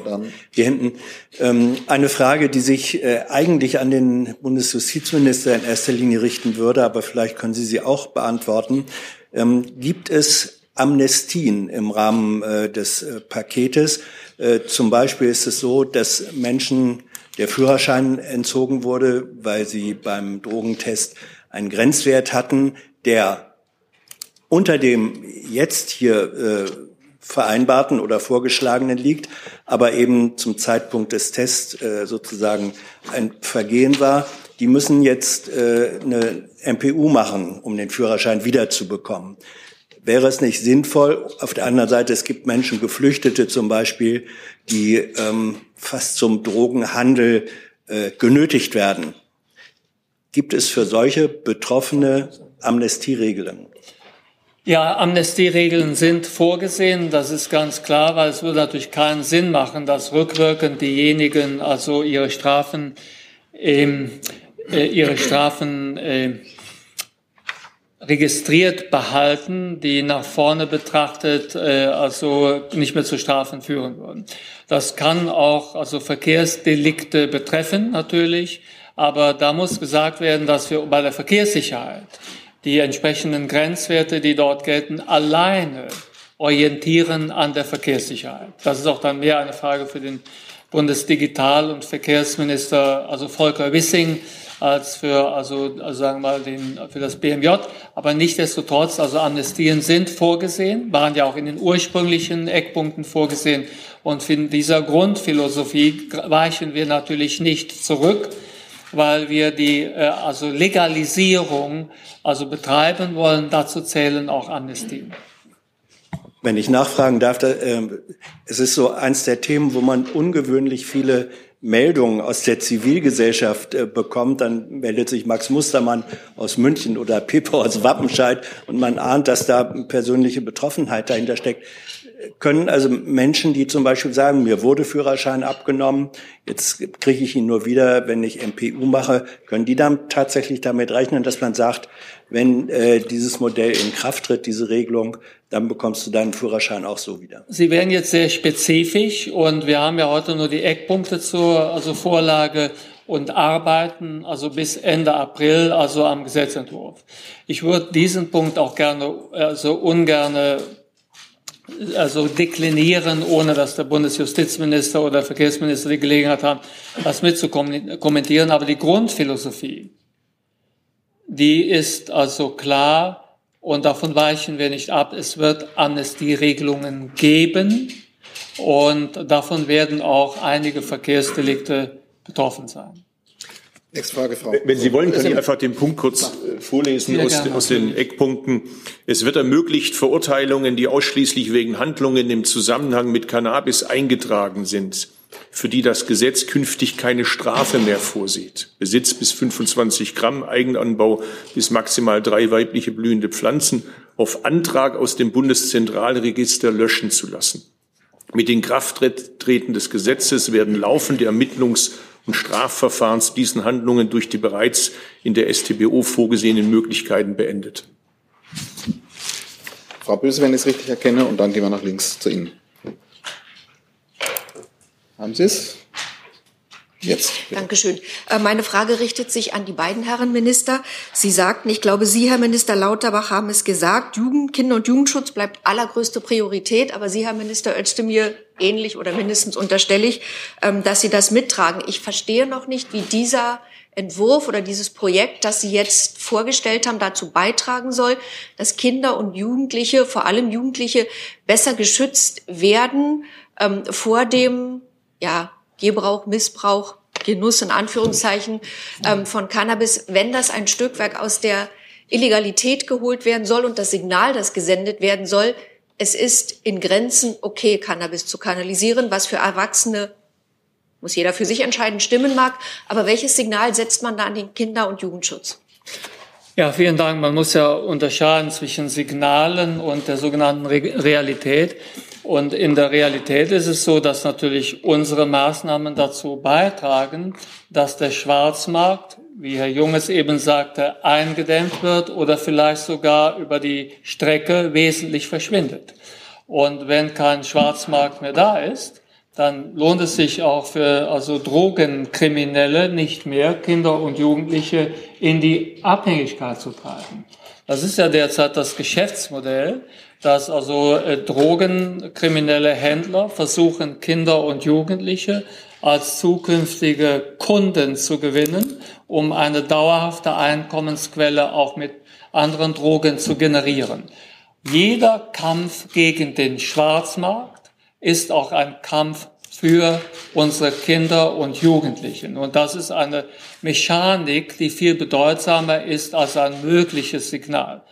Hier hinten. Ähm, eine Frage, die sich äh, eigentlich an den Bundesjustizminister in erster Linie richten würde, aber vielleicht können Sie sie auch beantworten. Ähm, gibt es Amnestien im Rahmen äh, des äh, Paketes? Äh, zum Beispiel ist es so, dass Menschen der Führerschein entzogen wurde, weil sie beim Drogentest einen Grenzwert hatten, der unter dem jetzt hier äh, vereinbarten oder vorgeschlagenen liegt, aber eben zum Zeitpunkt des Tests äh, sozusagen ein Vergehen war. Die müssen jetzt äh, eine MPU machen, um den Führerschein wiederzubekommen. Wäre es nicht sinnvoll, auf der anderen Seite, es gibt Menschen, Geflüchtete zum Beispiel, die ähm, fast zum Drogenhandel äh, genötigt werden. Gibt es für solche Betroffene Amnestieregeln? Ja, Amnestieregeln sind vorgesehen, das ist ganz klar, weil es würde natürlich keinen Sinn machen, dass rückwirkend diejenigen also ihre Strafen, ähm, äh, ihre Strafen äh, registriert behalten, die nach vorne betrachtet äh, also nicht mehr zu Strafen führen würden. Das kann auch also Verkehrsdelikte betreffen natürlich, aber da muss gesagt werden, dass wir bei der Verkehrssicherheit die entsprechenden Grenzwerte, die dort gelten, alleine orientieren an der Verkehrssicherheit. Das ist auch dann mehr eine Frage für den Bundesdigital- und Verkehrsminister, also Volker Wissing, als für, also, also sagen wir mal, den, für das BMJ. Aber nichtdestotrotz, also Amnestien sind vorgesehen, waren ja auch in den ursprünglichen Eckpunkten vorgesehen. Und in dieser Grundphilosophie weichen wir natürlich nicht zurück weil wir die äh, also Legalisierung also betreiben wollen. Dazu zählen auch Amnestien. Wenn ich nachfragen darf, da, äh, es ist so eins der Themen, wo man ungewöhnlich viele Meldungen aus der Zivilgesellschaft äh, bekommt, dann meldet sich Max Mustermann aus München oder Pippo aus Wappenscheid und man ahnt, dass da persönliche Betroffenheit dahinter steckt können also Menschen, die zum Beispiel sagen, mir wurde Führerschein abgenommen, jetzt kriege ich ihn nur wieder, wenn ich MPU mache, können die dann tatsächlich damit rechnen, dass man sagt, wenn äh, dieses Modell in Kraft tritt, diese Regelung, dann bekommst du deinen Führerschein auch so wieder. Sie werden jetzt sehr spezifisch und wir haben ja heute nur die Eckpunkte zur also Vorlage und arbeiten also bis Ende April also am Gesetzentwurf. Ich würde diesen Punkt auch gerne also ungerne also deklinieren, ohne dass der Bundesjustizminister oder Verkehrsminister die Gelegenheit haben, das mitzukommentieren. Aber die Grundphilosophie, die ist also klar und davon weichen wir nicht ab. Es wird Amnestieregelungen geben und davon werden auch einige Verkehrsdelikte betroffen sein. Nächste Frage, Frau. Wenn Sie wollen, kann ich einfach den Punkt kurz äh, vorlesen aus, aus, den Eckpunkten. Es wird ermöglicht, Verurteilungen, die ausschließlich wegen Handlungen im Zusammenhang mit Cannabis eingetragen sind, für die das Gesetz künftig keine Strafe mehr vorsieht. Besitz bis 25 Gramm, Eigenanbau bis maximal drei weibliche blühende Pflanzen auf Antrag aus dem Bundeszentralregister löschen zu lassen. Mit den Krafttreten des Gesetzes werden laufende Ermittlungs- und Strafverfahren zu diesen Handlungen durch die bereits in der StBO vorgesehenen Möglichkeiten beendet. Frau Böse, wenn ich es richtig erkenne, und dann gehen wir nach links zu Ihnen. Haben Sie es? Jetzt. Bitte. Dankeschön. Äh, meine Frage richtet sich an die beiden Herren Minister. Sie sagten, ich glaube, Sie, Herr Minister Lauterbach, haben es gesagt, Jugend, Kinder- und Jugendschutz bleibt allergrößte Priorität. Aber Sie, Herr Minister Özdemir, ähnlich oder mindestens unterstelle ich, ähm, dass Sie das mittragen. Ich verstehe noch nicht, wie dieser Entwurf oder dieses Projekt, das Sie jetzt vorgestellt haben, dazu beitragen soll, dass Kinder und Jugendliche, vor allem Jugendliche, besser geschützt werden ähm, vor dem, ja, Gebrauch, Missbrauch, Genuss in Anführungszeichen ähm, von Cannabis, wenn das ein Stückwerk aus der Illegalität geholt werden soll und das Signal, das gesendet werden soll, es ist in Grenzen okay, Cannabis zu kanalisieren, was für Erwachsene muss jeder für sich entscheiden, stimmen mag. Aber welches Signal setzt man da an den Kinder- und Jugendschutz? Ja, vielen Dank. Man muss ja unterscheiden zwischen Signalen und der sogenannten Re Realität. Und in der Realität ist es so, dass natürlich unsere Maßnahmen dazu beitragen, dass der Schwarzmarkt, wie Herr Junges eben sagte, eingedämmt wird oder vielleicht sogar über die Strecke wesentlich verschwindet. Und wenn kein Schwarzmarkt mehr da ist, dann lohnt es sich auch für also Drogenkriminelle nicht mehr, Kinder und Jugendliche in die Abhängigkeit zu treiben. Das ist ja derzeit das Geschäftsmodell, dass also äh, drogenkriminelle Händler versuchen, Kinder und Jugendliche als zukünftige Kunden zu gewinnen, um eine dauerhafte Einkommensquelle auch mit anderen Drogen zu generieren. Jeder Kampf gegen den Schwarzmarkt ist auch ein Kampf für unsere Kinder und Jugendlichen. Und das ist eine Mechanik, die viel bedeutsamer ist als ein mögliches Signal.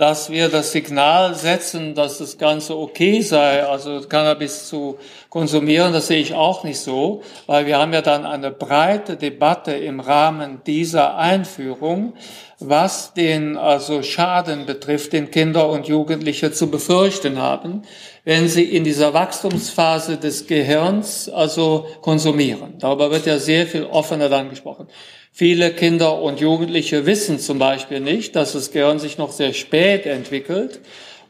Dass wir das Signal setzen, dass das Ganze okay sei, also Cannabis zu konsumieren, das sehe ich auch nicht so, weil wir haben ja dann eine breite Debatte im Rahmen dieser Einführung, was den also Schaden betrifft, den Kinder und Jugendliche zu befürchten haben, wenn sie in dieser Wachstumsphase des Gehirns also konsumieren. Darüber wird ja sehr viel offener dann gesprochen. Viele Kinder und Jugendliche wissen zum Beispiel nicht, dass das Gehirn sich noch sehr spät entwickelt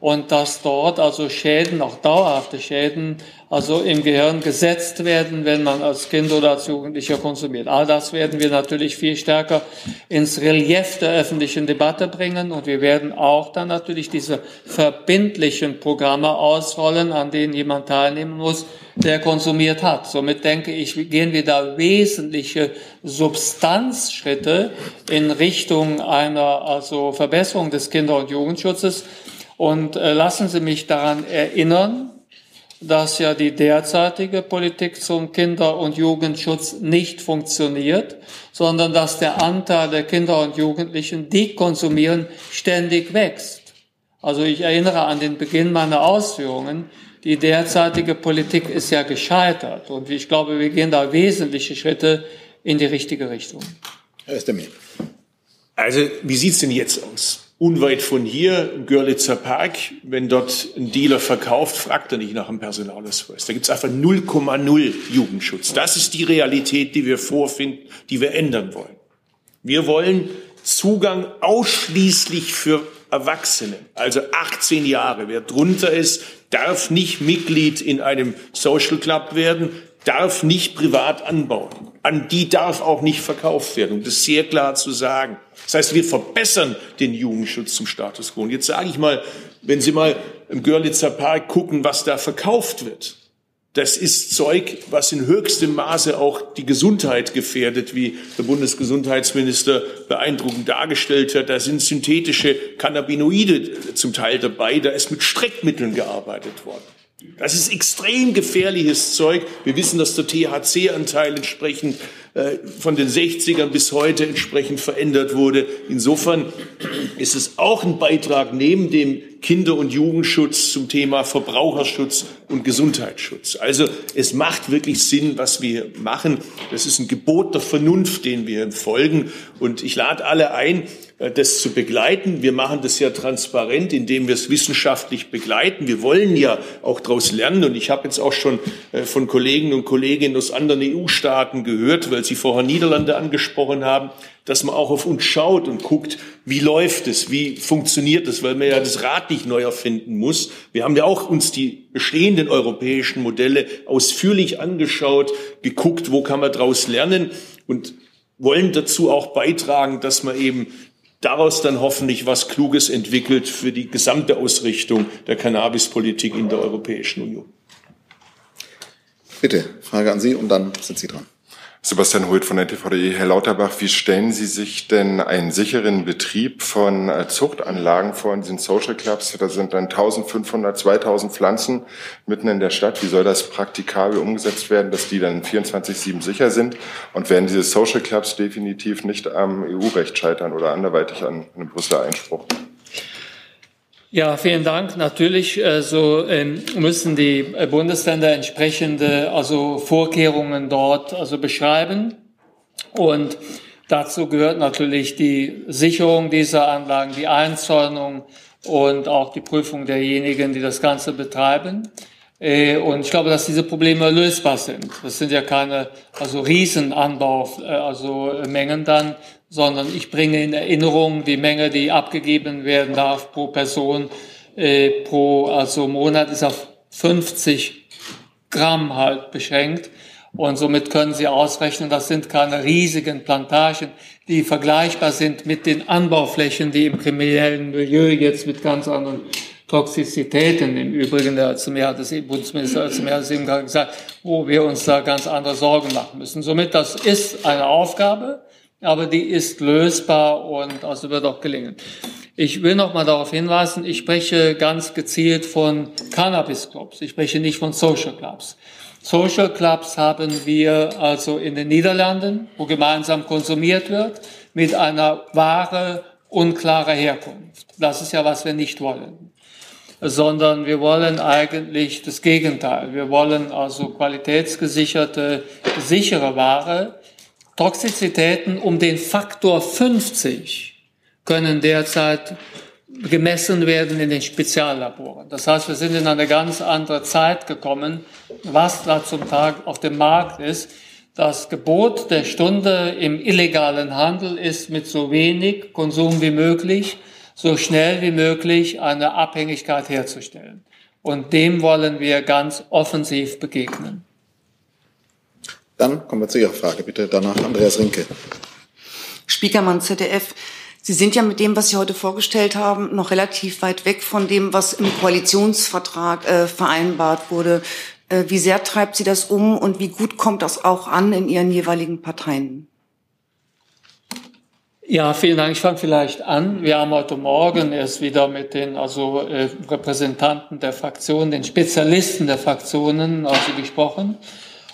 und dass dort also Schäden, auch dauerhafte Schäden, also im Gehirn gesetzt werden, wenn man als Kind oder als Jugendlicher konsumiert. All das werden wir natürlich viel stärker ins Relief der öffentlichen Debatte bringen und wir werden auch dann natürlich diese verbindlichen Programme ausrollen, an denen jemand teilnehmen muss, der konsumiert hat. Somit denke ich, gehen wir da wesentliche Substanzschritte in Richtung einer also Verbesserung des Kinder- und Jugendschutzes. Und äh, lassen Sie mich daran erinnern, dass ja die derzeitige Politik zum Kinder- und Jugendschutz nicht funktioniert, sondern dass der Anteil der Kinder und Jugendlichen, die konsumieren, ständig wächst. Also ich erinnere an den Beginn meiner Ausführungen. Die derzeitige Politik ist ja gescheitert und ich glaube, wir gehen da wesentliche Schritte in die richtige Richtung. Herr Östermeer. Also, wie sieht's denn jetzt aus? Unweit von hier, Görlitzer Park, wenn dort ein Dealer verkauft, fragt er nicht nach dem Personalausweis. Da gibt's einfach 0,0 Jugendschutz. Das ist die Realität, die wir vorfinden, die wir ändern wollen. Wir wollen Zugang ausschließlich für Erwachsene, also 18 Jahre. Wer drunter ist, darf nicht Mitglied in einem Social Club werden, darf nicht privat anbauen. An die darf auch nicht verkauft werden, um das sehr klar zu sagen. Das heißt, wir verbessern den Jugendschutz zum Status quo. Und jetzt sage ich mal, wenn Sie mal im Görlitzer Park gucken, was da verkauft wird, das ist Zeug, was in höchstem Maße auch die Gesundheit gefährdet, wie der Bundesgesundheitsminister beeindruckend dargestellt hat. Da sind synthetische Cannabinoide zum Teil dabei. Da ist mit Streckmitteln gearbeitet worden. Das ist extrem gefährliches Zeug. Wir wissen, dass der THC-Anteil entsprechend äh, von den 60ern bis heute entsprechend verändert wurde. Insofern ist es auch ein Beitrag neben dem Kinder- und Jugendschutz zum Thema Verbraucherschutz und Gesundheitsschutz. Also es macht wirklich Sinn, was wir machen. Das ist ein Gebot der Vernunft, den wir folgen. Und ich lade alle ein, äh, das zu begleiten. Wir machen das ja transparent, indem wir es wissenschaftlich begleiten. Wir wollen ja auch daraus lernen. Und ich habe jetzt auch schon äh, von Kollegen und Kolleginnen aus anderen EU-Staaten gehört, weil Sie vorher Niederlande angesprochen haben, dass man auch auf uns schaut und guckt, wie läuft es, wie funktioniert es, weil man ja das Rad nicht neu erfinden muss. Wir haben ja auch uns die bestehenden europäischen Modelle ausführlich angeschaut, geguckt, wo kann man daraus lernen und wollen dazu auch beitragen, dass man eben daraus dann hoffentlich was Kluges entwickelt für die gesamte Ausrichtung der Cannabispolitik in der Europäischen Union. Bitte, Frage an Sie und dann sind Sie dran. Sebastian Hult von der TVDE. Herr Lauterbach, wie stellen Sie sich denn einen sicheren Betrieb von äh, Zuchtanlagen vor in diesen Social Clubs? Da sind dann 1500, 2000 Pflanzen mitten in der Stadt. Wie soll das praktikabel umgesetzt werden, dass die dann 24-7 sicher sind? Und werden diese Social Clubs definitiv nicht am EU-Recht scheitern oder anderweitig an einem Brüsseler Einspruch? Ja, vielen Dank. Natürlich äh, so ähm, müssen die äh, Bundesländer entsprechende also Vorkehrungen dort also beschreiben und dazu gehört natürlich die Sicherung dieser Anlagen, die Einzäunung und auch die Prüfung derjenigen, die das Ganze betreiben. Äh, und ich glaube, dass diese Probleme lösbar sind. Das sind ja keine also Riesenanbau, also Mengen dann, sondern ich bringe in Erinnerung die Menge, die abgegeben werden darf pro Person äh, pro also Monat ist auf 50 Gramm halt beschränkt. Und somit können Sie ausrechnen, das sind keine riesigen Plantagen, die vergleichbar sind mit den Anbauflächen, die im kriminellen Milieu jetzt mit ganz anderen Toxizitäten im Übrigen, der Alzheimer hat es, Bundesminister Alzheimer hat es eben gerade gesagt, wo wir uns da ganz andere Sorgen machen müssen. Somit, das ist eine Aufgabe, aber die ist lösbar und also wird auch gelingen. Ich will noch mal darauf hinweisen, ich spreche ganz gezielt von Cannabis Clubs. Ich spreche nicht von Social Clubs. Social Clubs haben wir also in den Niederlanden, wo gemeinsam konsumiert wird, mit einer Ware unklarer Herkunft. Das ist ja, was wir nicht wollen. Sondern wir wollen eigentlich das Gegenteil. Wir wollen also qualitätsgesicherte, sichere Ware. Toxizitäten um den Faktor 50 können derzeit gemessen werden in den Speziallaboren. Das heißt, wir sind in eine ganz andere Zeit gekommen, was da zum Tag auf dem Markt ist. Das Gebot der Stunde im illegalen Handel ist mit so wenig Konsum wie möglich, so schnell wie möglich eine Abhängigkeit herzustellen. Und dem wollen wir ganz offensiv begegnen. Dann kommen wir zu Ihrer Frage, bitte. Danach Andreas Rinke. Spiekermann, ZDF. Sie sind ja mit dem, was Sie heute vorgestellt haben, noch relativ weit weg von dem, was im Koalitionsvertrag äh, vereinbart wurde. Äh, wie sehr treibt Sie das um und wie gut kommt das auch an in Ihren jeweiligen Parteien? Ja, vielen Dank. Ich fange vielleicht an. Wir haben heute Morgen erst wieder mit den also äh, Repräsentanten der Fraktionen, den Spezialisten der Fraktionen also gesprochen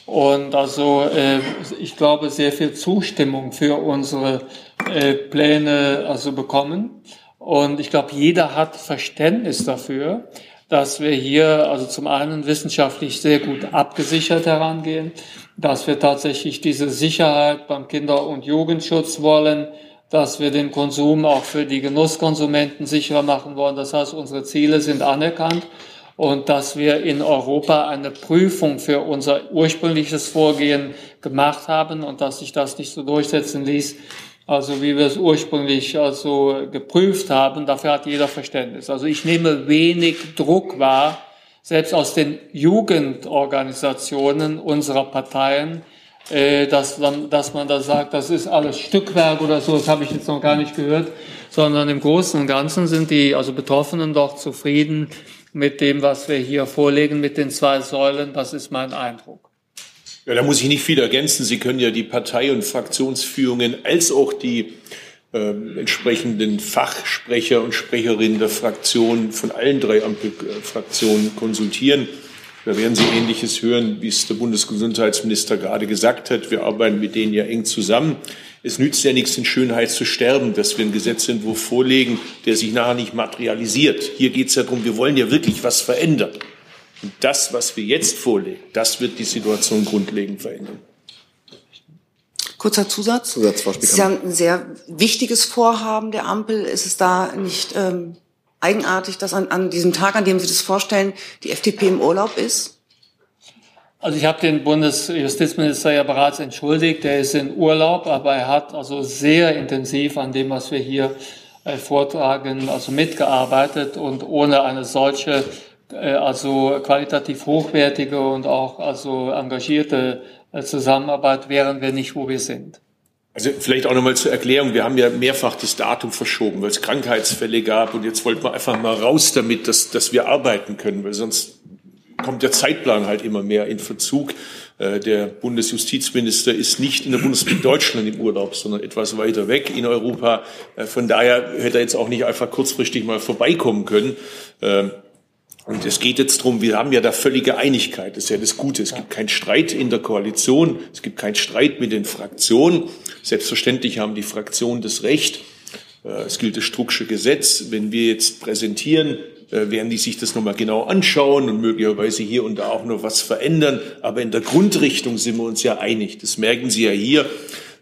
und also äh, ich glaube sehr viel Zustimmung für unsere äh, Pläne also bekommen und ich glaube jeder hat Verständnis dafür, dass wir hier also zum einen wissenschaftlich sehr gut abgesichert herangehen, dass wir tatsächlich diese Sicherheit beim Kinder- und Jugendschutz wollen, dass wir den Konsum auch für die Genusskonsumenten sicherer machen wollen. Das heißt, unsere Ziele sind anerkannt und dass wir in Europa eine Prüfung für unser ursprüngliches Vorgehen gemacht haben und dass sich das nicht so durchsetzen ließ, also wie wir es ursprünglich also geprüft haben, dafür hat jeder Verständnis. Also ich nehme wenig Druck wahr, selbst aus den Jugendorganisationen unserer Parteien, äh, dass, man, dass man da sagt, das ist alles Stückwerk oder so, das habe ich jetzt noch gar nicht gehört, sondern im Großen und Ganzen sind die also Betroffenen doch zufrieden mit dem, was wir hier vorlegen, mit den zwei Säulen. Das ist mein Eindruck. Ja, da muss ich nicht viel ergänzen. Sie können ja die Partei- und Fraktionsführungen als auch die äh, entsprechenden Fachsprecher und Sprecherinnen der Fraktionen von allen drei Ampelfraktionen konsultieren. Da werden Sie Ähnliches hören, wie es der Bundesgesundheitsminister gerade gesagt hat. Wir arbeiten mit denen ja eng zusammen. Es nützt ja nichts, in Schönheit zu sterben, dass wir einen Gesetzentwurf vorlegen, der sich nachher nicht materialisiert. Hier geht es ja darum, wir wollen ja wirklich was verändern. Und das, was wir jetzt vorlegen, das wird die Situation grundlegend verändern. Kurzer Zusatz. Zusatz Frau ist ja ein sehr wichtiges Vorhaben der Ampel. Ist es da nicht ähm, eigenartig, dass an, an diesem Tag, an dem Sie das vorstellen, die FDP im Urlaub ist? Also ich habe den Bundesjustizminister ja bereits entschuldigt. Er ist in Urlaub, aber er hat also sehr intensiv an dem, was wir hier äh, vortragen, also mitgearbeitet und ohne eine solche äh, also qualitativ hochwertige und auch also engagierte äh, Zusammenarbeit wären wir nicht, wo wir sind. Also vielleicht auch nochmal zur Erklärung. Wir haben ja mehrfach das Datum verschoben, weil es Krankheitsfälle gab. Und jetzt wollten wir einfach mal raus damit, dass, dass wir arbeiten können, weil sonst kommt der Zeitplan halt immer mehr in Verzug. Äh, der Bundesjustizminister ist nicht in der Bundesrepublik Deutschland im Urlaub, sondern etwas weiter weg in Europa. Äh, von daher hätte er jetzt auch nicht einfach kurzfristig mal vorbeikommen können. Ähm, und es geht jetzt drum. wir haben ja da völlige Einigkeit. Das ist ja das Gute. Es gibt keinen Streit in der Koalition. Es gibt keinen Streit mit den Fraktionen. Selbstverständlich haben die Fraktionen das Recht. Äh, es gilt das Strucksche Gesetz. Wenn wir jetzt präsentieren, werden die sich das nochmal genau anschauen und möglicherweise hier und da auch noch was verändern. Aber in der Grundrichtung sind wir uns ja einig. Das merken Sie ja hier.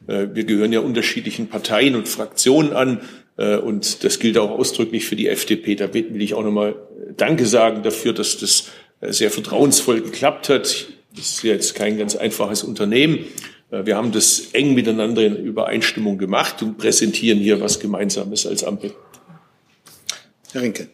Äh, wir gehören ja unterschiedlichen Parteien und Fraktionen an. Und das gilt auch ausdrücklich für die FDP. Da will ich auch nochmal Danke sagen dafür, dass das sehr vertrauensvoll geklappt hat. Das ist jetzt kein ganz einfaches Unternehmen. Äh, wir haben das eng miteinander in Übereinstimmung gemacht und präsentieren hier was Gemeinsames als Ampel. Herr Rinke.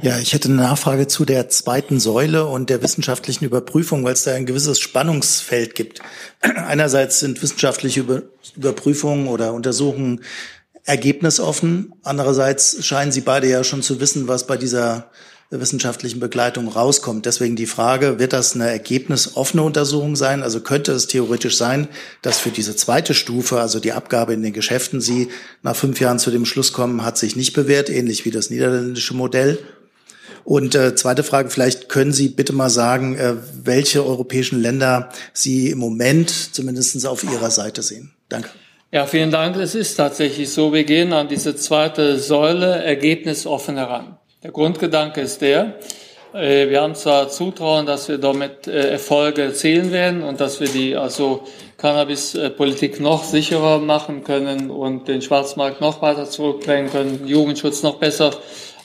Ja, ich hätte eine Nachfrage zu der zweiten Säule und der wissenschaftlichen Überprüfung, weil es da ein gewisses Spannungsfeld gibt. <clears throat> Einerseits sind wissenschaftliche Überprüfungen oder Untersuchungen ergebnisoffen. Andererseits scheinen Sie beide ja schon zu wissen, was bei dieser wissenschaftlichen Begleitung rauskommt. Deswegen die Frage, wird das eine ergebnisoffene Untersuchung sein? Also könnte es theoretisch sein, dass für diese zweite Stufe, also die Abgabe in den Geschäften, Sie nach fünf Jahren zu dem Schluss kommen, hat sich nicht bewährt, ähnlich wie das niederländische Modell? Und äh, zweite Frage, vielleicht können Sie bitte mal sagen, äh, welche europäischen Länder Sie im Moment zumindest auf Ihrer Seite sehen. Danke. Ja, vielen Dank. Es ist tatsächlich so, wir gehen an diese zweite Säule ergebnisoffen heran. Der Grundgedanke ist der, äh, wir haben zwar Zutrauen, dass wir damit äh, Erfolge erzielen werden und dass wir die also Cannabispolitik noch sicherer machen können und den Schwarzmarkt noch weiter zurückbringen können, Jugendschutz noch besser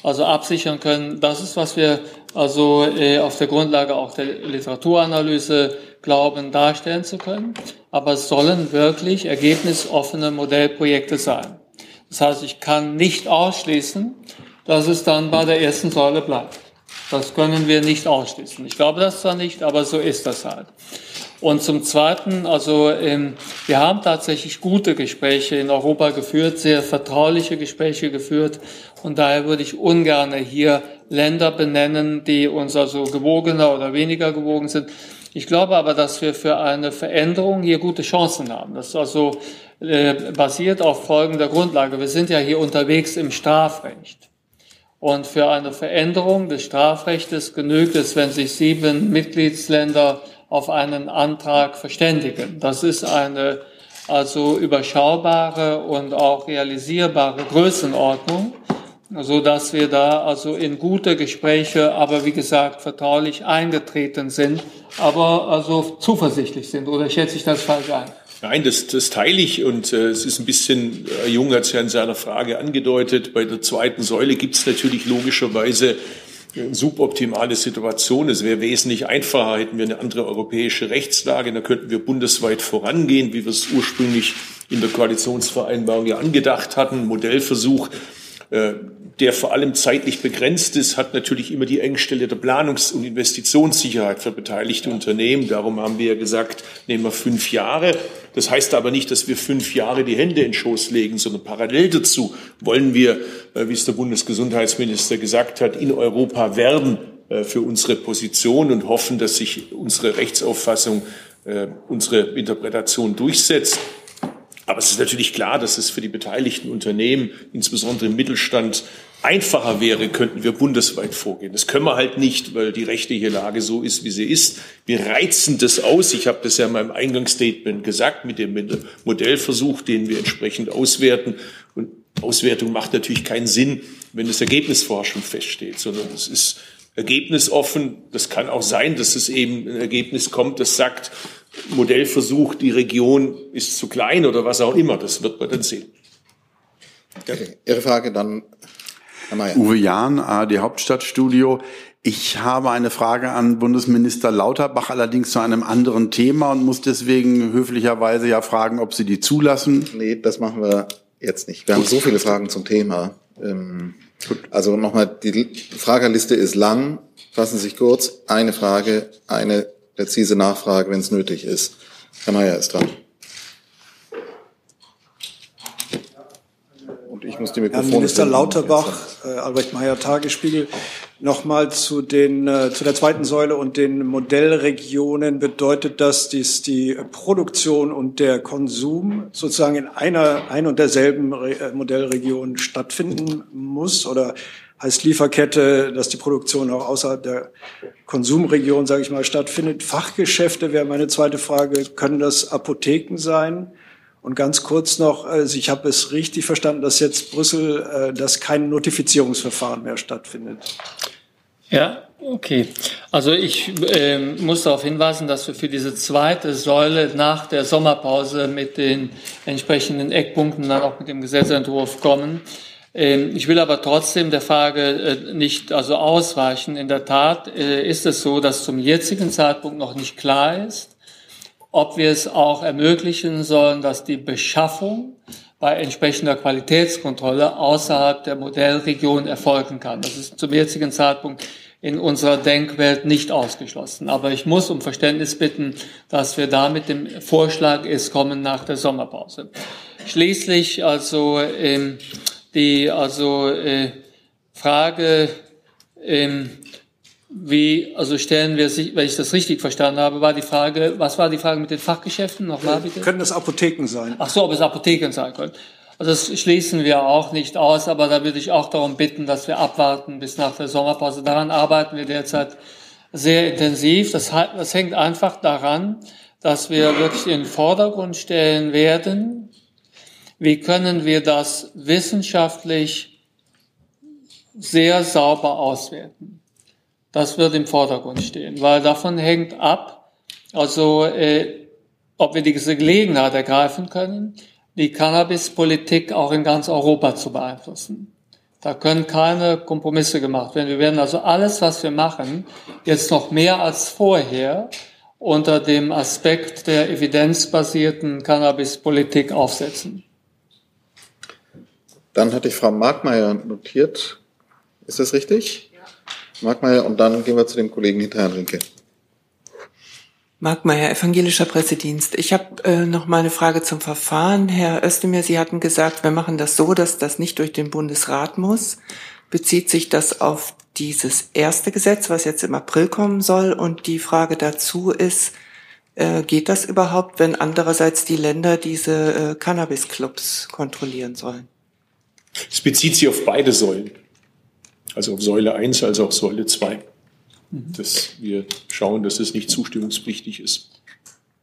also absichern können. Das ist, was wir also äh, auf der Grundlage auch der Literaturanalyse glauben darstellen zu können. Aber es sollen wirklich ergebnisoffene Modellprojekte sein. Das heißt, ich kann nicht ausschließen, dass es dann bei der ersten Säule bleibt. Das können wir nicht ausschließen. Ich glaube das zwar nicht, aber so ist das halt. Und zum Zweiten, also ähm, wir haben tatsächlich gute Gespräche in Europa geführt, sehr vertrauliche Gespräche geführt. Und daher würde ich ungern hier Länder benennen, die uns also gewogener oder weniger gewogen sind. Ich glaube aber, dass wir für eine Veränderung hier gute Chancen haben. Das ist also äh, basiert auf folgender Grundlage. Wir sind ja hier unterwegs im Strafrecht. Und für eine Veränderung des Strafrechts genügt es, wenn sich sieben Mitgliedsländer auf einen Antrag verständigen. Das ist eine also überschaubare und auch realisierbare Größenordnung, so dass wir da also in gute Gespräche, aber wie gesagt vertraulich eingetreten sind, aber also zuversichtlich sind. Oder schätze ich das falsch ein? Nein, das, das teile ich und äh, es ist ein bisschen, Herr Jung hat es ja in seiner Frage angedeutet, bei der zweiten Säule gibt es natürlich logischerweise suboptimale Situation. Es wäre wesentlich einfacher, hätten wir eine andere europäische Rechtslage. Da könnten wir bundesweit vorangehen, wie wir es ursprünglich in der Koalitionsvereinbarung ja angedacht hatten. Modellversuch, äh, der vor allem zeitlich begrenzt ist, hat natürlich immer die Engstelle der Planungs- und Investitionssicherheit für beteiligte Unternehmen. Darum haben wir ja gesagt, nehmen wir fünf Jahre. Das heißt aber nicht, dass wir fünf Jahre die Hände in den Schoß legen, sondern parallel dazu wollen wir, äh, wie es der Bundesgesundheitsminister gesagt hat, in Europa werben äh, für unsere Position und hoffen, dass sich unsere Rechtsauffassung, äh, unsere Interpretation durchsetzt. Aber es ist natürlich klar, dass es für die beteiligten Unternehmen, insbesondere im Mittelstand, einfacher wäre, könnten wir bundesweit vorgehen. Das können wir halt nicht, weil die rechtliche Lage so ist, wie sie ist. Wir reizen das aus. Ich habe das ja in meinem Eingangsstatement gesagt mit dem Modellversuch, den wir entsprechend auswerten. Und Auswertung macht natürlich keinen Sinn, wenn das Ergebnis vorher schon feststeht, sondern es ist ergebnisoffen. Das kann auch sein, dass es eben ein Ergebnis kommt, das sagt, Modellversuch, die Region ist zu klein oder was auch immer. Das wird man dann sehen. Okay. Ihre Frage dann Uwe Jahn, ARD Hauptstadtstudio. Ich habe eine Frage an Bundesminister Lauterbach, allerdings zu einem anderen Thema und muss deswegen höflicherweise ja fragen, ob Sie die zulassen. Nee, das machen wir jetzt nicht. Wir haben so viele Fragen zum Thema. Ähm, also nochmal, die Fragerliste ist lang. Fassen Sie sich kurz. Eine Frage, eine präzise Nachfrage, wenn es nötig ist. Herr Mayer ist dran. ich muss die Mikrofone Herr Minister Lauterbach, äh, Albrecht Meyer, Tagesspiegel, nochmal zu den äh, zu der zweiten Säule und den Modellregionen bedeutet das, dass die Produktion und der Konsum sozusagen in einer ein und derselben äh, Modellregion stattfinden muss oder heißt Lieferkette, dass die Produktion auch außerhalb der Konsumregion, sage ich mal, stattfindet. Fachgeschäfte wäre meine zweite Frage. Können das Apotheken sein? Und ganz kurz noch, also ich habe es richtig verstanden, dass jetzt Brüssel, äh, dass kein Notifizierungsverfahren mehr stattfindet. Ja, okay. Also ich äh, muss darauf hinweisen, dass wir für diese zweite Säule nach der Sommerpause mit den entsprechenden Eckpunkten dann auch mit dem Gesetzentwurf kommen. Ähm, ich will aber trotzdem der Frage äh, nicht also ausweichen. In der Tat äh, ist es so, dass zum jetzigen Zeitpunkt noch nicht klar ist, ob wir es auch ermöglichen sollen, dass die Beschaffung bei entsprechender Qualitätskontrolle außerhalb der Modellregion erfolgen kann. Das ist zum jetzigen Zeitpunkt in unserer Denkwelt nicht ausgeschlossen. Aber ich muss um Verständnis bitten, dass wir da mit dem Vorschlag ist kommen nach der Sommerpause. Schließlich also ähm, die also äh, Frage ähm, wie, also stellen wir sich, wenn ich das richtig verstanden habe, war die Frage, was war die Frage mit den Fachgeschäften nochmal bitte? Können das Apotheken sein? Ach so, ob es Apotheken sein können. Also das schließen wir auch nicht aus, aber da würde ich auch darum bitten, dass wir abwarten bis nach der Sommerpause. Daran arbeiten wir derzeit sehr intensiv. Das, das hängt einfach daran, dass wir wirklich in den Vordergrund stellen werden, wie können wir das wissenschaftlich sehr sauber auswerten. Das wird im Vordergrund stehen, weil davon hängt ab, also äh, ob wir diese Gelegenheit ergreifen können, die Cannabispolitik auch in ganz Europa zu beeinflussen. Da können keine Kompromisse gemacht werden. Wir werden also alles, was wir machen, jetzt noch mehr als vorher unter dem Aspekt der evidenzbasierten Cannabispolitik aufsetzen. Dann hatte ich Frau Markmeier notiert. Ist das richtig? Ja. Markmeier, und dann gehen wir zu dem Kollegen hinter Herrn Rinke. Markmeier, evangelischer Pressedienst. Ich habe äh, noch mal eine Frage zum Verfahren. Herr Özdemir, Sie hatten gesagt, wir machen das so, dass das nicht durch den Bundesrat muss. Bezieht sich das auf dieses erste Gesetz, was jetzt im April kommen soll? Und die Frage dazu ist, äh, geht das überhaupt, wenn andererseits die Länder diese äh, Cannabis-Clubs kontrollieren sollen? Es bezieht sich auf beide Säulen. Also auf Säule 1 als auch Säule 2 dass wir schauen, dass es nicht zustimmungspflichtig ist.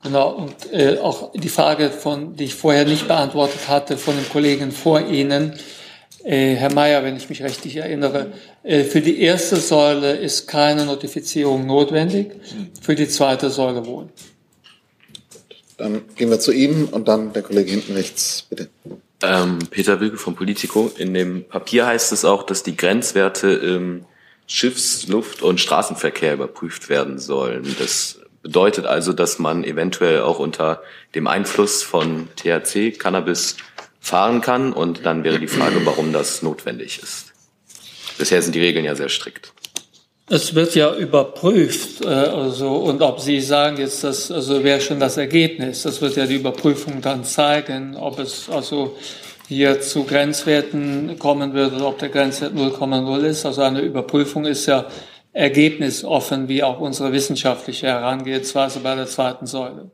Genau, und äh, auch die Frage, von, die ich vorher nicht beantwortet hatte, von den Kollegen vor Ihnen, äh, Herr Mayer, wenn ich mich richtig erinnere, äh, für die erste Säule ist keine Notifizierung notwendig, für die zweite Säule wohl. Dann gehen wir zu Ihnen und dann der Kollege hinten rechts, bitte. Ähm, Peter Wilke vom Politico. In dem Papier heißt es auch, dass die Grenzwerte im Schiffs-, Luft- und Straßenverkehr überprüft werden sollen. Das bedeutet also, dass man eventuell auch unter dem Einfluss von THC, Cannabis fahren kann. Und dann wäre die Frage, warum das notwendig ist. Bisher sind die Regeln ja sehr strikt. Es wird ja überprüft, äh, also, und ob Sie sagen jetzt, das also wäre schon das Ergebnis, das wird ja die Überprüfung dann zeigen, ob es also hier zu Grenzwerten kommen würde oder ob der Grenzwert 0,0 ist. Also eine Überprüfung ist ja ergebnisoffen, wie auch unsere wissenschaftliche Herangehensweise bei der zweiten Säule.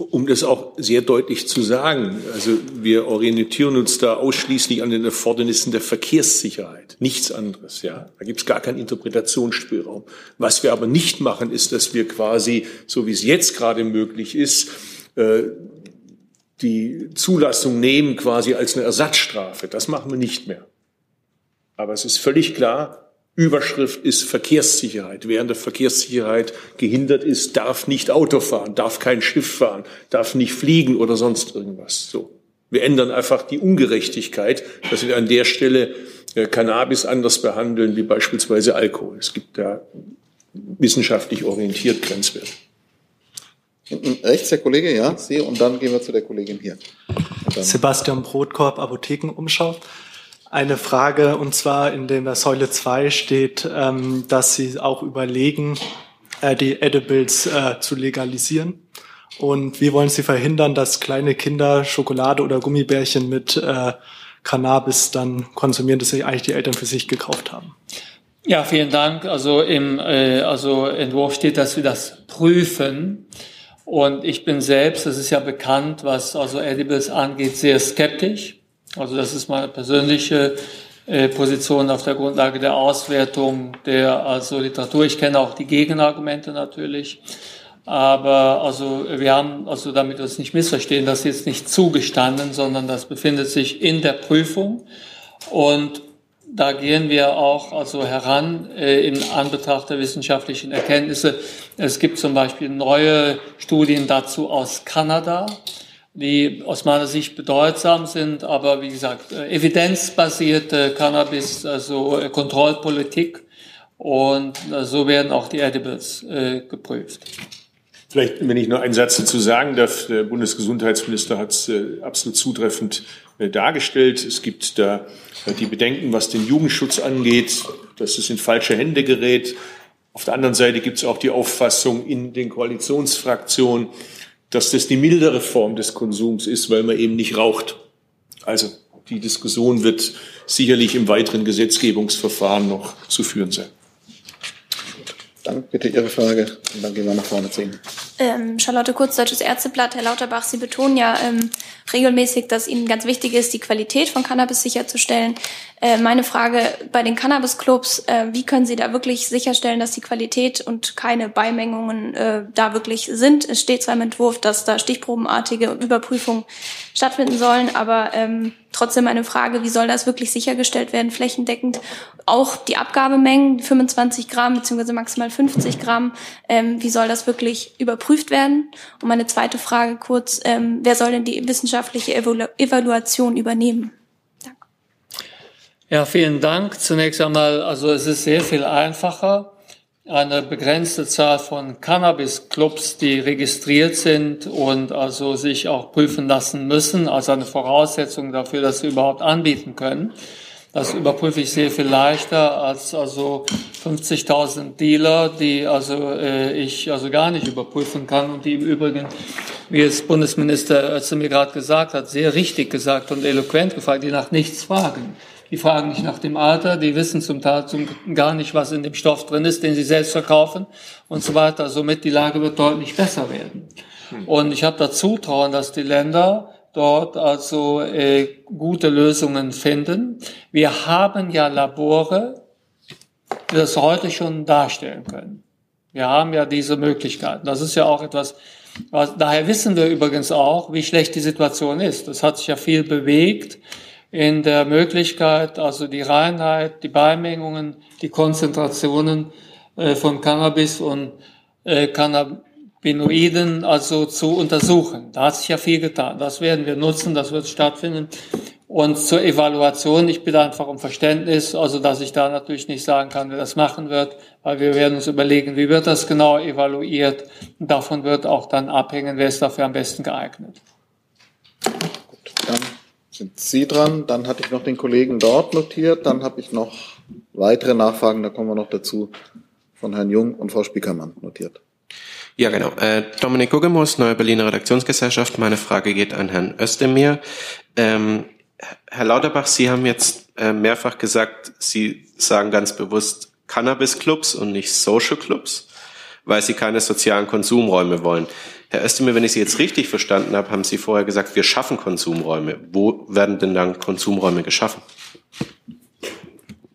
Um das auch sehr deutlich zu sagen, also wir orientieren uns da ausschließlich an den Erfordernissen der Verkehrssicherheit, nichts anderes. Ja, da gibt es gar keinen Interpretationsspielraum. Was wir aber nicht machen, ist, dass wir quasi, so wie es jetzt gerade möglich ist, äh, die Zulassung nehmen quasi als eine Ersatzstrafe. Das machen wir nicht mehr. Aber es ist völlig klar, Überschrift ist Verkehrssicherheit. Wer an der Verkehrssicherheit gehindert ist, darf nicht Auto fahren, darf kein Schiff fahren, darf nicht fliegen oder sonst irgendwas. So. Wir ändern einfach die Ungerechtigkeit, dass wir an der Stelle äh, Cannabis anders behandeln wie beispielsweise Alkohol. Es gibt da wissenschaftlich orientiert Grenzwerte. Hinten rechts der Kollege, ja, Sie, und dann gehen wir zu der Kollegin hier. Sebastian Brotkorb, Apothekenumschau. Eine Frage, und zwar in der Säule 2 steht, ähm, dass Sie auch überlegen, äh, die Edibles äh, zu legalisieren. Und wie wollen Sie verhindern, dass kleine Kinder Schokolade oder Gummibärchen mit äh, Cannabis dann konsumieren, das sich eigentlich die Eltern für sich gekauft haben? Ja, vielen Dank. Also im äh, also Entwurf steht, dass wir das prüfen. Und ich bin selbst, das ist ja bekannt, was also Edibles angeht, sehr skeptisch. Also das ist meine persönliche äh, Position auf der Grundlage der Auswertung der also Literatur. Ich kenne auch die Gegenargumente natürlich. Aber also wir haben, also damit wir es nicht missverstehen, das jetzt nicht zugestanden, sondern das befindet sich in der Prüfung. Und da gehen wir auch also heran äh, in Anbetracht der wissenschaftlichen Erkenntnisse. Es gibt zum Beispiel neue Studien dazu aus Kanada, die aus meiner Sicht bedeutsam sind, aber wie gesagt, äh, evidenzbasierte Cannabis, also äh, Kontrollpolitik und äh, so werden auch die Edibles äh, geprüft. Vielleicht, wenn ich nur einen Satz dazu sagen darf, der Bundesgesundheitsminister hat es äh, absolut zutreffend dargestellt. Es gibt da die Bedenken, was den Jugendschutz angeht, dass es in falsche Hände gerät. Auf der anderen Seite gibt es auch die Auffassung in den Koalitionsfraktionen, dass das die mildere Form des Konsums ist, weil man eben nicht raucht. Also die Diskussion wird sicherlich im weiteren Gesetzgebungsverfahren noch zu führen sein. Dann bitte Ihre Frage und dann gehen wir nach vorne zu Ihnen. Ähm, Charlotte Kurz, Deutsches Ärzteblatt. Herr Lauterbach, Sie betonen ja ähm, regelmäßig, dass Ihnen ganz wichtig ist, die Qualität von Cannabis sicherzustellen. Äh, meine Frage bei den Cannabis-Clubs, äh, wie können Sie da wirklich sicherstellen, dass die Qualität und keine Beimengungen äh, da wirklich sind? Es steht zwar im Entwurf, dass da stichprobenartige Überprüfungen stattfinden sollen, aber ähm, trotzdem eine Frage, wie soll das wirklich sichergestellt werden, flächendeckend? Auch die Abgabemengen, 25 Gramm beziehungsweise maximal 50 Gramm, ähm, wie soll das wirklich überprüft werden? Und meine zweite Frage kurz, ähm, wer soll denn die wissenschaftliche Evalu Evaluation übernehmen? Ja, vielen Dank. Zunächst einmal, also es ist sehr viel einfacher, eine begrenzte Zahl von Cannabis-Clubs, die registriert sind und also sich auch prüfen lassen müssen, als eine Voraussetzung dafür, dass sie überhaupt anbieten können. Das überprüfe ich sehr viel leichter als also 50.000 Dealer, die also äh, ich also gar nicht überprüfen kann und die im Übrigen, wie es Bundesminister Özdemir gerade gesagt hat, sehr richtig gesagt und eloquent gefragt, die nach nichts fragen. Die fragen nicht nach dem Alter, die wissen zum Teil gar nicht, was in dem Stoff drin ist, den sie selbst verkaufen und so weiter. Somit die Lage wird deutlich besser werden. Und ich habe da Zutrauen, dass die Länder dort also äh, gute Lösungen finden. Wir haben ja Labore, die das heute schon darstellen können. Wir haben ja diese Möglichkeiten. Das ist ja auch etwas, was, daher wissen wir übrigens auch, wie schlecht die Situation ist. Es hat sich ja viel bewegt in der Möglichkeit, also die Reinheit, die Beimengungen, die Konzentrationen äh, von Cannabis und äh, Cannabinoiden also zu untersuchen. Da hat sich ja viel getan. Das werden wir nutzen, das wird stattfinden. Und zur Evaluation, ich bitte einfach um Verständnis, also dass ich da natürlich nicht sagen kann, wer das machen wird, weil wir werden uns überlegen, wie wird das genau evaluiert. Davon wird auch dann abhängen, wer ist dafür am besten geeignet. Sind Sie dran. Dann hatte ich noch den Kollegen dort notiert. Dann habe ich noch weitere Nachfragen, da kommen wir noch dazu, von Herrn Jung und Frau Spiekermann notiert. Ja, genau. Äh, Dominik Guggemus, Neue Berliner Redaktionsgesellschaft. Meine Frage geht an Herrn Özdemir. Ähm, Herr Lauterbach, Sie haben jetzt äh, mehrfach gesagt, Sie sagen ganz bewusst Cannabis-Clubs und nicht Social-Clubs, weil Sie keine sozialen Konsumräume wollen. Herr Özdemir, wenn ich Sie jetzt richtig verstanden habe, haben Sie vorher gesagt, wir schaffen Konsumräume. Wo werden denn dann Konsumräume geschaffen?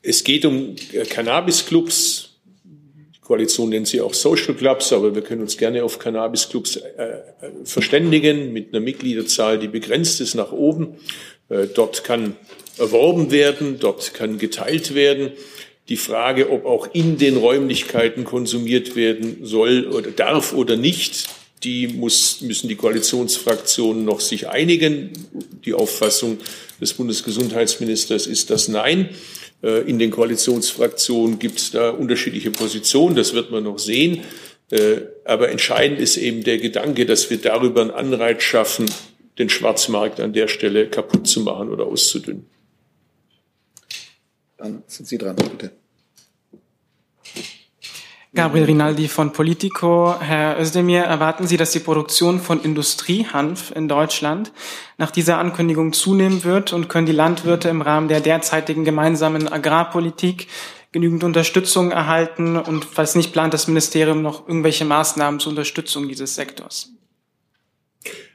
Es geht um äh, Cannabis-Clubs. Die Koalition nennt sie auch Social Clubs, aber wir können uns gerne auf Cannabis-Clubs äh, äh, verständigen mit einer Mitgliederzahl, die begrenzt ist nach oben. Äh, dort kann erworben werden, dort kann geteilt werden. Die Frage, ob auch in den Räumlichkeiten konsumiert werden soll oder darf oder nicht, die muss, müssen die Koalitionsfraktionen noch sich einigen. Die Auffassung des Bundesgesundheitsministers ist das Nein. Äh, in den Koalitionsfraktionen gibt es da unterschiedliche Positionen. Das wird man noch sehen. Äh, aber entscheidend ist eben der Gedanke, dass wir darüber einen Anreiz schaffen, den Schwarzmarkt an der Stelle kaputt zu machen oder auszudünnen. Dann sind Sie dran, bitte. Gabriel Rinaldi von Politico. Herr Özdemir, erwarten Sie, dass die Produktion von Industriehanf in Deutschland nach dieser Ankündigung zunehmen wird und können die Landwirte im Rahmen der derzeitigen gemeinsamen Agrarpolitik genügend Unterstützung erhalten und falls nicht plant das Ministerium noch irgendwelche Maßnahmen zur Unterstützung dieses Sektors?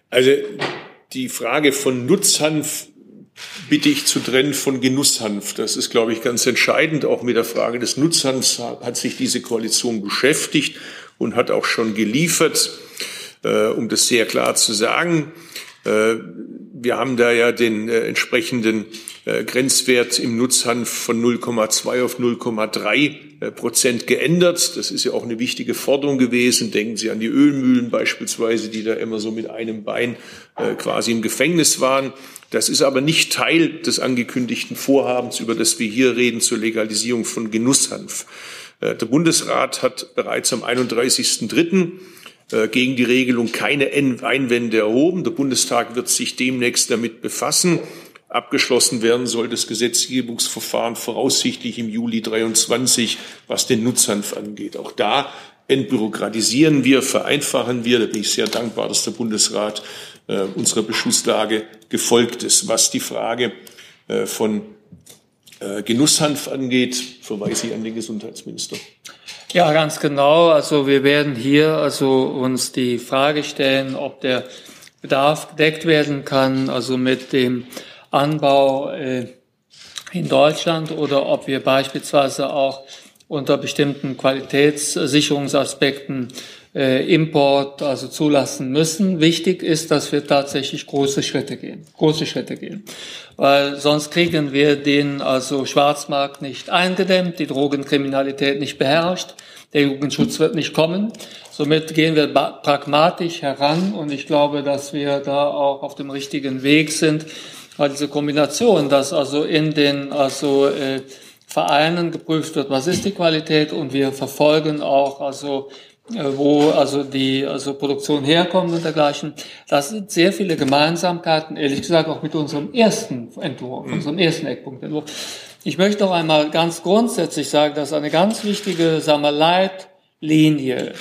Also die Frage von Nutzhanf bitte ich zu trennen von Genusshanf. Das ist, glaube ich, ganz entscheidend. Auch mit der Frage des Nutzhanfs hat sich diese Koalition beschäftigt und hat auch schon geliefert, äh, um das sehr klar zu sagen. Äh, wir haben da ja den äh, entsprechenden äh, Grenzwert im Nutzhanf von 0,2 auf 0,3 äh, Prozent geändert. Das ist ja auch eine wichtige Forderung gewesen. Denken Sie an die Ölmühlen beispielsweise, die da immer so mit einem Bein äh, quasi im Gefängnis waren. Das ist aber nicht Teil des angekündigten Vorhabens, über das wir hier reden, zur Legalisierung von Genusshanf. Der Bundesrat hat bereits am 31.03 gegen die Regelung keine Einwände erhoben. Der Bundestag wird sich demnächst damit befassen. Abgeschlossen werden soll das Gesetzgebungsverfahren voraussichtlich im Juli 23, was den Nutzhanf angeht. Auch da entbürokratisieren wir, vereinfachen wir. Da bin ich sehr dankbar, dass der Bundesrat äh, unserer Beschlusslage gefolgt ist. Was die Frage äh, von äh, Genusshanf angeht, verweise ich an den Gesundheitsminister. Ja, ganz genau. Also wir werden hier also uns die Frage stellen, ob der Bedarf gedeckt werden kann, also mit dem Anbau äh, in Deutschland oder ob wir beispielsweise auch unter bestimmten Qualitätssicherungsaspekten äh, Import also zulassen müssen. Wichtig ist, dass wir tatsächlich große Schritte gehen, große Schritte gehen, weil sonst kriegen wir den also Schwarzmarkt nicht eingedämmt, die Drogenkriminalität nicht beherrscht, der Jugendschutz wird nicht kommen. Somit gehen wir pragmatisch heran und ich glaube, dass wir da auch auf dem richtigen Weg sind, weil diese Kombination, dass also in den also äh, Vereinen geprüft wird, was ist die Qualität und wir verfolgen auch also wo also die also Produktion herkommt und dergleichen. Das sind sehr viele Gemeinsamkeiten, ehrlich gesagt auch mit unserem ersten Entwurf, mhm. unserem ersten Eckpunktentwurf. Ich möchte noch einmal ganz grundsätzlich sagen, dass eine ganz wichtige sagen wir, Leitlinie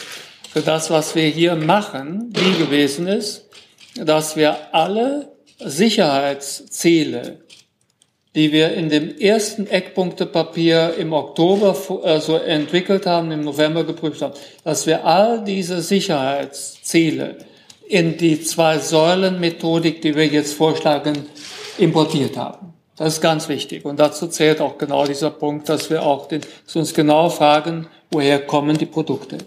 für das, was wir hier machen, die gewesen ist, dass wir alle Sicherheitsziele die wir in dem ersten Eckpunktepapier im Oktober äh, so entwickelt haben, im November geprüft haben, dass wir all diese Sicherheitsziele in die zwei Säulen Methodik, die wir jetzt vorschlagen, importiert haben. Das ist ganz wichtig. Und dazu zählt auch genau dieser Punkt, dass wir auch den, dass uns genau fragen, woher kommen die Produkte.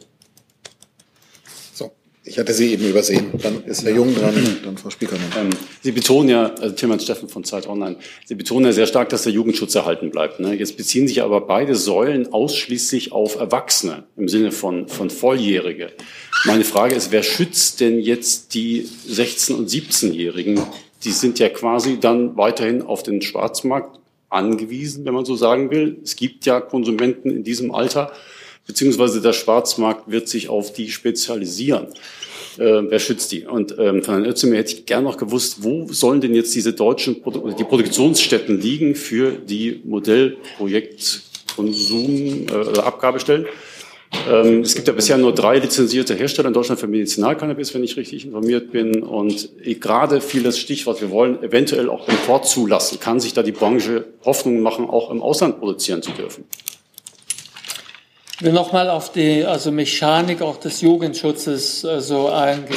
Ich hatte Sie eben übersehen. Dann ist Herr Jung dran, dann Frau Spiekermann. Ähm, Sie betonen ja, also Tilman Steffen von Zeit Online, Sie betonen ja sehr stark, dass der Jugendschutz erhalten bleibt. Ne? Jetzt beziehen sich aber beide Säulen ausschließlich auf Erwachsene im Sinne von, von Volljährige. Meine Frage ist, wer schützt denn jetzt die 16- und 17-Jährigen? Die sind ja quasi dann weiterhin auf den Schwarzmarkt angewiesen, wenn man so sagen will. Es gibt ja Konsumenten in diesem Alter beziehungsweise der Schwarzmarkt wird sich auf die spezialisieren. Äh, wer schützt die? Und ähm, von Herrn Özdemir hätte ich gern noch gewusst, wo sollen denn jetzt diese deutschen Produ die Produktionsstätten liegen für die Modellprojektkonsum äh, Abgabestellen? Ähm, es gibt ja bisher nur drei lizenzierte Hersteller in Deutschland für Medizinalcannabis, wenn ich richtig informiert bin. Und gerade fiel das Stichwort, wir wollen eventuell auch Import zulassen. Kann sich da die Branche Hoffnung machen, auch im Ausland produzieren zu dürfen? Ich will nochmal auf die also Mechanik auch des Jugendschutzes äh, so eingehen.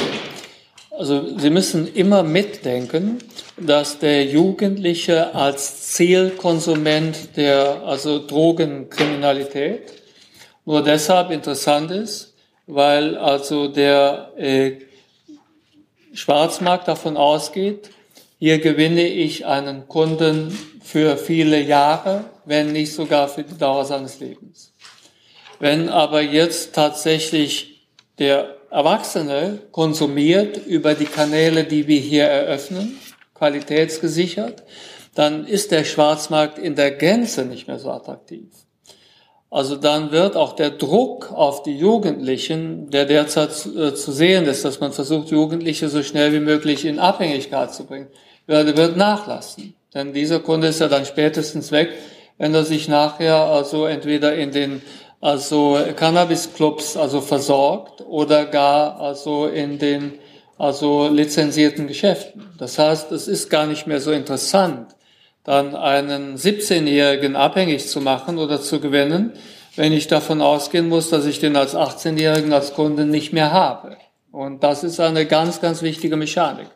Also Sie müssen immer mitdenken, dass der Jugendliche als Zielkonsument der also Drogenkriminalität nur deshalb interessant ist, weil also der äh, Schwarzmarkt davon ausgeht, hier gewinne ich einen Kunden für viele Jahre, wenn nicht sogar für die Dauer seines Lebens. Wenn aber jetzt tatsächlich der Erwachsene konsumiert über die Kanäle, die wir hier eröffnen, qualitätsgesichert, dann ist der Schwarzmarkt in der Gänze nicht mehr so attraktiv. Also dann wird auch der Druck auf die Jugendlichen, der derzeit äh, zu sehen ist, dass man versucht, Jugendliche so schnell wie möglich in Abhängigkeit zu bringen, wird nachlassen. Denn dieser Kunde ist ja dann spätestens weg, wenn er sich nachher also entweder in den also Cannabis-Clubs also versorgt oder gar also in den also lizenzierten Geschäften. Das heißt, es ist gar nicht mehr so interessant, dann einen 17-Jährigen abhängig zu machen oder zu gewinnen, wenn ich davon ausgehen muss, dass ich den als 18-Jährigen als Kunden nicht mehr habe. Und das ist eine ganz, ganz wichtige Mechanik.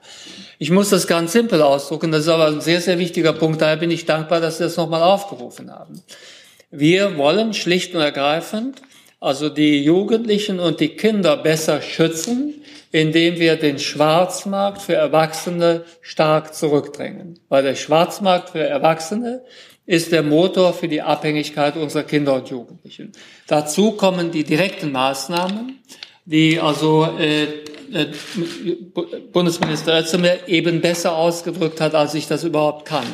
Ich muss das ganz simpel ausdrucken, das ist aber ein sehr, sehr wichtiger Punkt. Daher bin ich dankbar, dass Sie das nochmal aufgerufen haben. Wir wollen schlicht und ergreifend also die Jugendlichen und die Kinder besser schützen, indem wir den Schwarzmarkt für Erwachsene stark zurückdrängen. Weil der Schwarzmarkt für Erwachsene ist der Motor für die Abhängigkeit unserer Kinder und Jugendlichen. Dazu kommen die direkten Maßnahmen, die also äh, äh, Bundesminister Özdemir eben besser ausgedrückt hat, als ich das überhaupt kann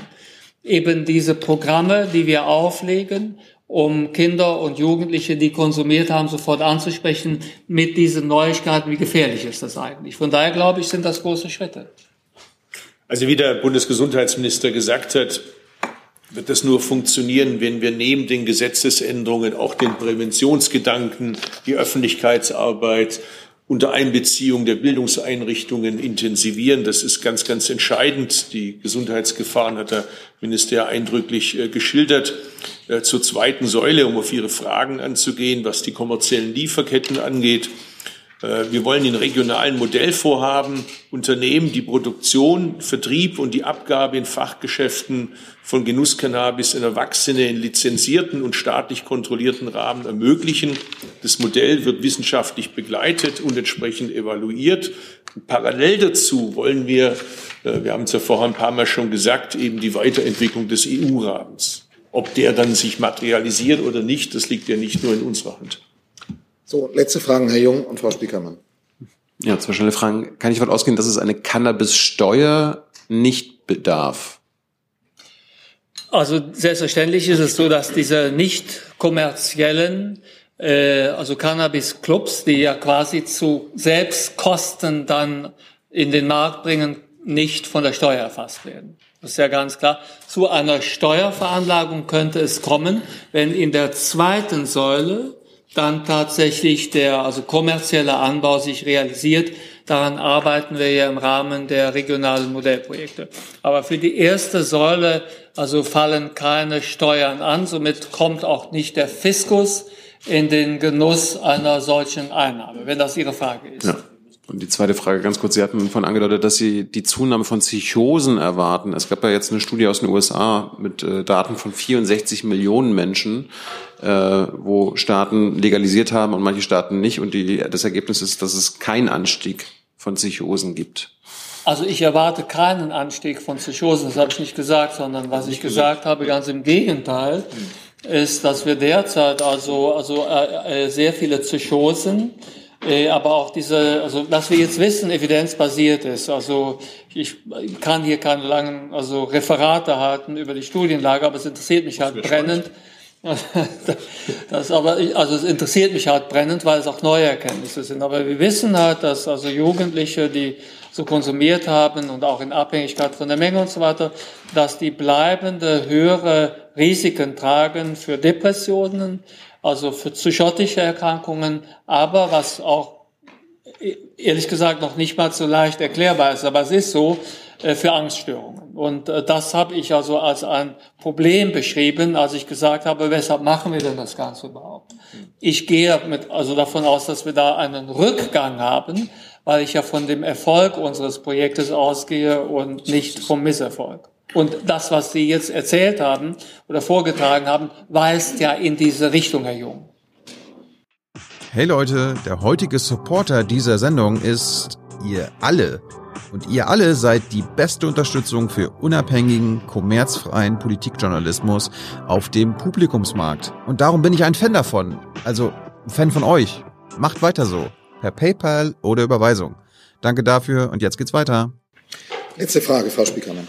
eben diese Programme, die wir auflegen, um Kinder und Jugendliche, die konsumiert haben, sofort anzusprechen mit diesen Neuigkeiten. Wie gefährlich ist das eigentlich? Von daher glaube ich, sind das große Schritte. Also wie der Bundesgesundheitsminister gesagt hat, wird das nur funktionieren, wenn wir neben den Gesetzesänderungen auch den Präventionsgedanken, die Öffentlichkeitsarbeit unter Einbeziehung der Bildungseinrichtungen intensivieren. Das ist ganz, ganz entscheidend. Die Gesundheitsgefahren hat der Minister eindrücklich äh, geschildert. Äh, zur zweiten Säule, um auf Ihre Fragen anzugehen, was die kommerziellen Lieferketten angeht. Äh, wir wollen in regionalen Modellvorhaben Unternehmen die Produktion, Vertrieb und die Abgabe in Fachgeschäften von Genusscannabis in Erwachsene in lizenzierten und staatlich kontrollierten Rahmen ermöglichen. Das Modell wird wissenschaftlich begleitet und entsprechend evaluiert. Parallel dazu wollen wir, äh, wir haben es ja vorher ein paar Mal schon gesagt, eben die Weiterentwicklung des EU-Rahmens. Ob der dann sich materialisiert oder nicht, das liegt ja nicht nur in unserer Hand. So, letzte Fragen, Herr Jung und Frau Spiekermann. Ja, zwei schnelle Fragen. Kann ich davon ausgehen, dass es eine Cannabis-Steuer nicht bedarf? Also selbstverständlich ist es so, dass diese nicht kommerziellen, äh, also Cannabis-Clubs, die ja quasi zu Selbstkosten dann in den Markt bringen, nicht von der Steuer erfasst werden. Das ist ja ganz klar. Zu einer Steuerveranlagung könnte es kommen, wenn in der zweiten Säule dann tatsächlich der also kommerzielle Anbau sich realisiert. Daran arbeiten wir ja im Rahmen der regionalen Modellprojekte. Aber für die erste Säule also fallen keine Steuern an. Somit kommt auch nicht der Fiskus in den Genuss einer solchen Einnahme, wenn das Ihre Frage ist. Ja. Und die zweite Frage ganz kurz. Sie hatten von angedeutet, dass Sie die Zunahme von Psychosen erwarten. Es gab ja jetzt eine Studie aus den USA mit äh, Daten von 64 Millionen Menschen, äh, wo Staaten legalisiert haben und manche Staaten nicht. Und die, das Ergebnis ist, dass es keinen Anstieg von Psychosen gibt. Also ich erwarte keinen Anstieg von Psychosen, das habe ich nicht gesagt, sondern was ich gesagt habe, ganz im Gegenteil, ist, dass wir derzeit also, also äh, äh sehr viele Psychosen äh, aber auch diese, also was wir jetzt wissen, evidenzbasiert ist. Also ich kann hier keine langen also Referate halten über die Studienlage, aber es interessiert mich halt brennend. <laughs> Das aber, also es interessiert mich halt brennend, weil es auch neue Erkenntnisse sind. Aber wir wissen halt, dass also Jugendliche, die so konsumiert haben und auch in Abhängigkeit von der Menge und so weiter, dass die bleibende höhere Risiken tragen für Depressionen, also für psychotische Erkrankungen, aber was auch ehrlich gesagt noch nicht mal so leicht erklärbar ist, aber es ist so, für Angststörungen. Und äh, das habe ich also als ein Problem beschrieben, als ich gesagt habe, weshalb machen wir denn das Ganze überhaupt? Ich gehe mit, also davon aus, dass wir da einen Rückgang haben, weil ich ja von dem Erfolg unseres Projektes ausgehe und nicht vom Misserfolg. Und das, was Sie jetzt erzählt haben oder vorgetragen haben, weist ja in diese Richtung, Herr Jung. Hey Leute, der heutige Supporter dieser Sendung ist ihr alle. Und ihr alle seid die beste Unterstützung für unabhängigen, kommerzfreien Politikjournalismus auf dem Publikumsmarkt. Und darum bin ich ein Fan davon. Also ein Fan von euch. Macht weiter so. Per PayPal oder Überweisung. Danke dafür und jetzt geht's weiter. Letzte Frage, Frau Spiekermann.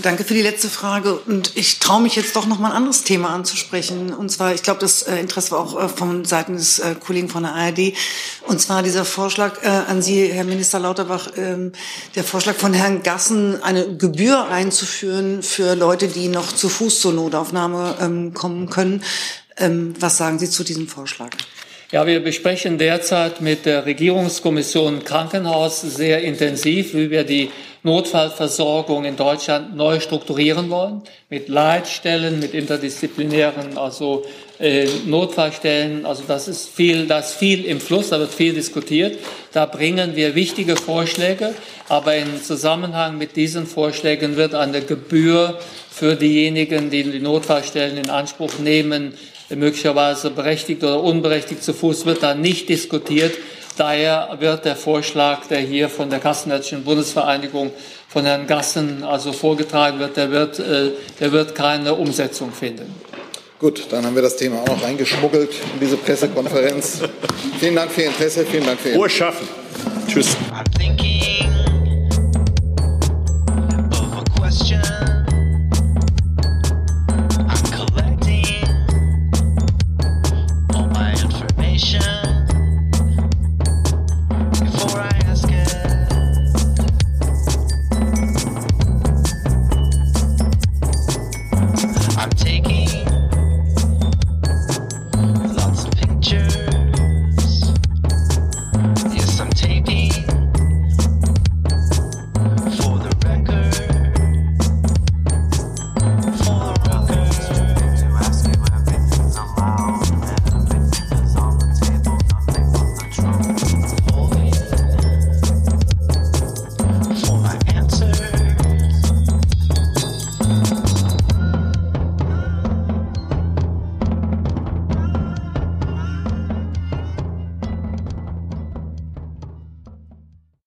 Danke für die letzte Frage. Und ich traue mich jetzt doch noch mal ein anderes Thema anzusprechen. Und zwar, ich glaube, das äh, Interesse war auch äh, von Seiten des äh, Kollegen von der ARD. Und zwar dieser Vorschlag an Sie, Herr Minister Lauterbach, ähm, der Vorschlag von Herrn Gassen, eine Gebühr einzuführen für Leute, die noch zu Fuß zur Notaufnahme ähm, kommen können. Ähm, was sagen Sie zu diesem Vorschlag? Ja, wir besprechen derzeit mit der Regierungskommission Krankenhaus sehr intensiv, wie wir die Notfallversorgung in Deutschland neu strukturieren wollen, mit Leitstellen, mit interdisziplinären, also äh, Notfallstellen. Also das ist viel, das viel im Fluss, da wird viel diskutiert. Da bringen wir wichtige Vorschläge, aber im Zusammenhang mit diesen Vorschlägen wird eine Gebühr für diejenigen, die die Notfallstellen in Anspruch nehmen, möglicherweise berechtigt oder unberechtigt zu Fuß, wird da nicht diskutiert. Daher wird der Vorschlag, der hier von der Kassenärztlichen Bundesvereinigung von Herrn Gassen also vorgetragen wird, der wird, äh, der wird keine Umsetzung finden. Gut, dann haben wir das Thema auch noch reingeschmuggelt in diese Pressekonferenz. <laughs> vielen Dank für Ihr Interesse, vielen Dank für Ihr. Ruhe schaffen. Tschüss.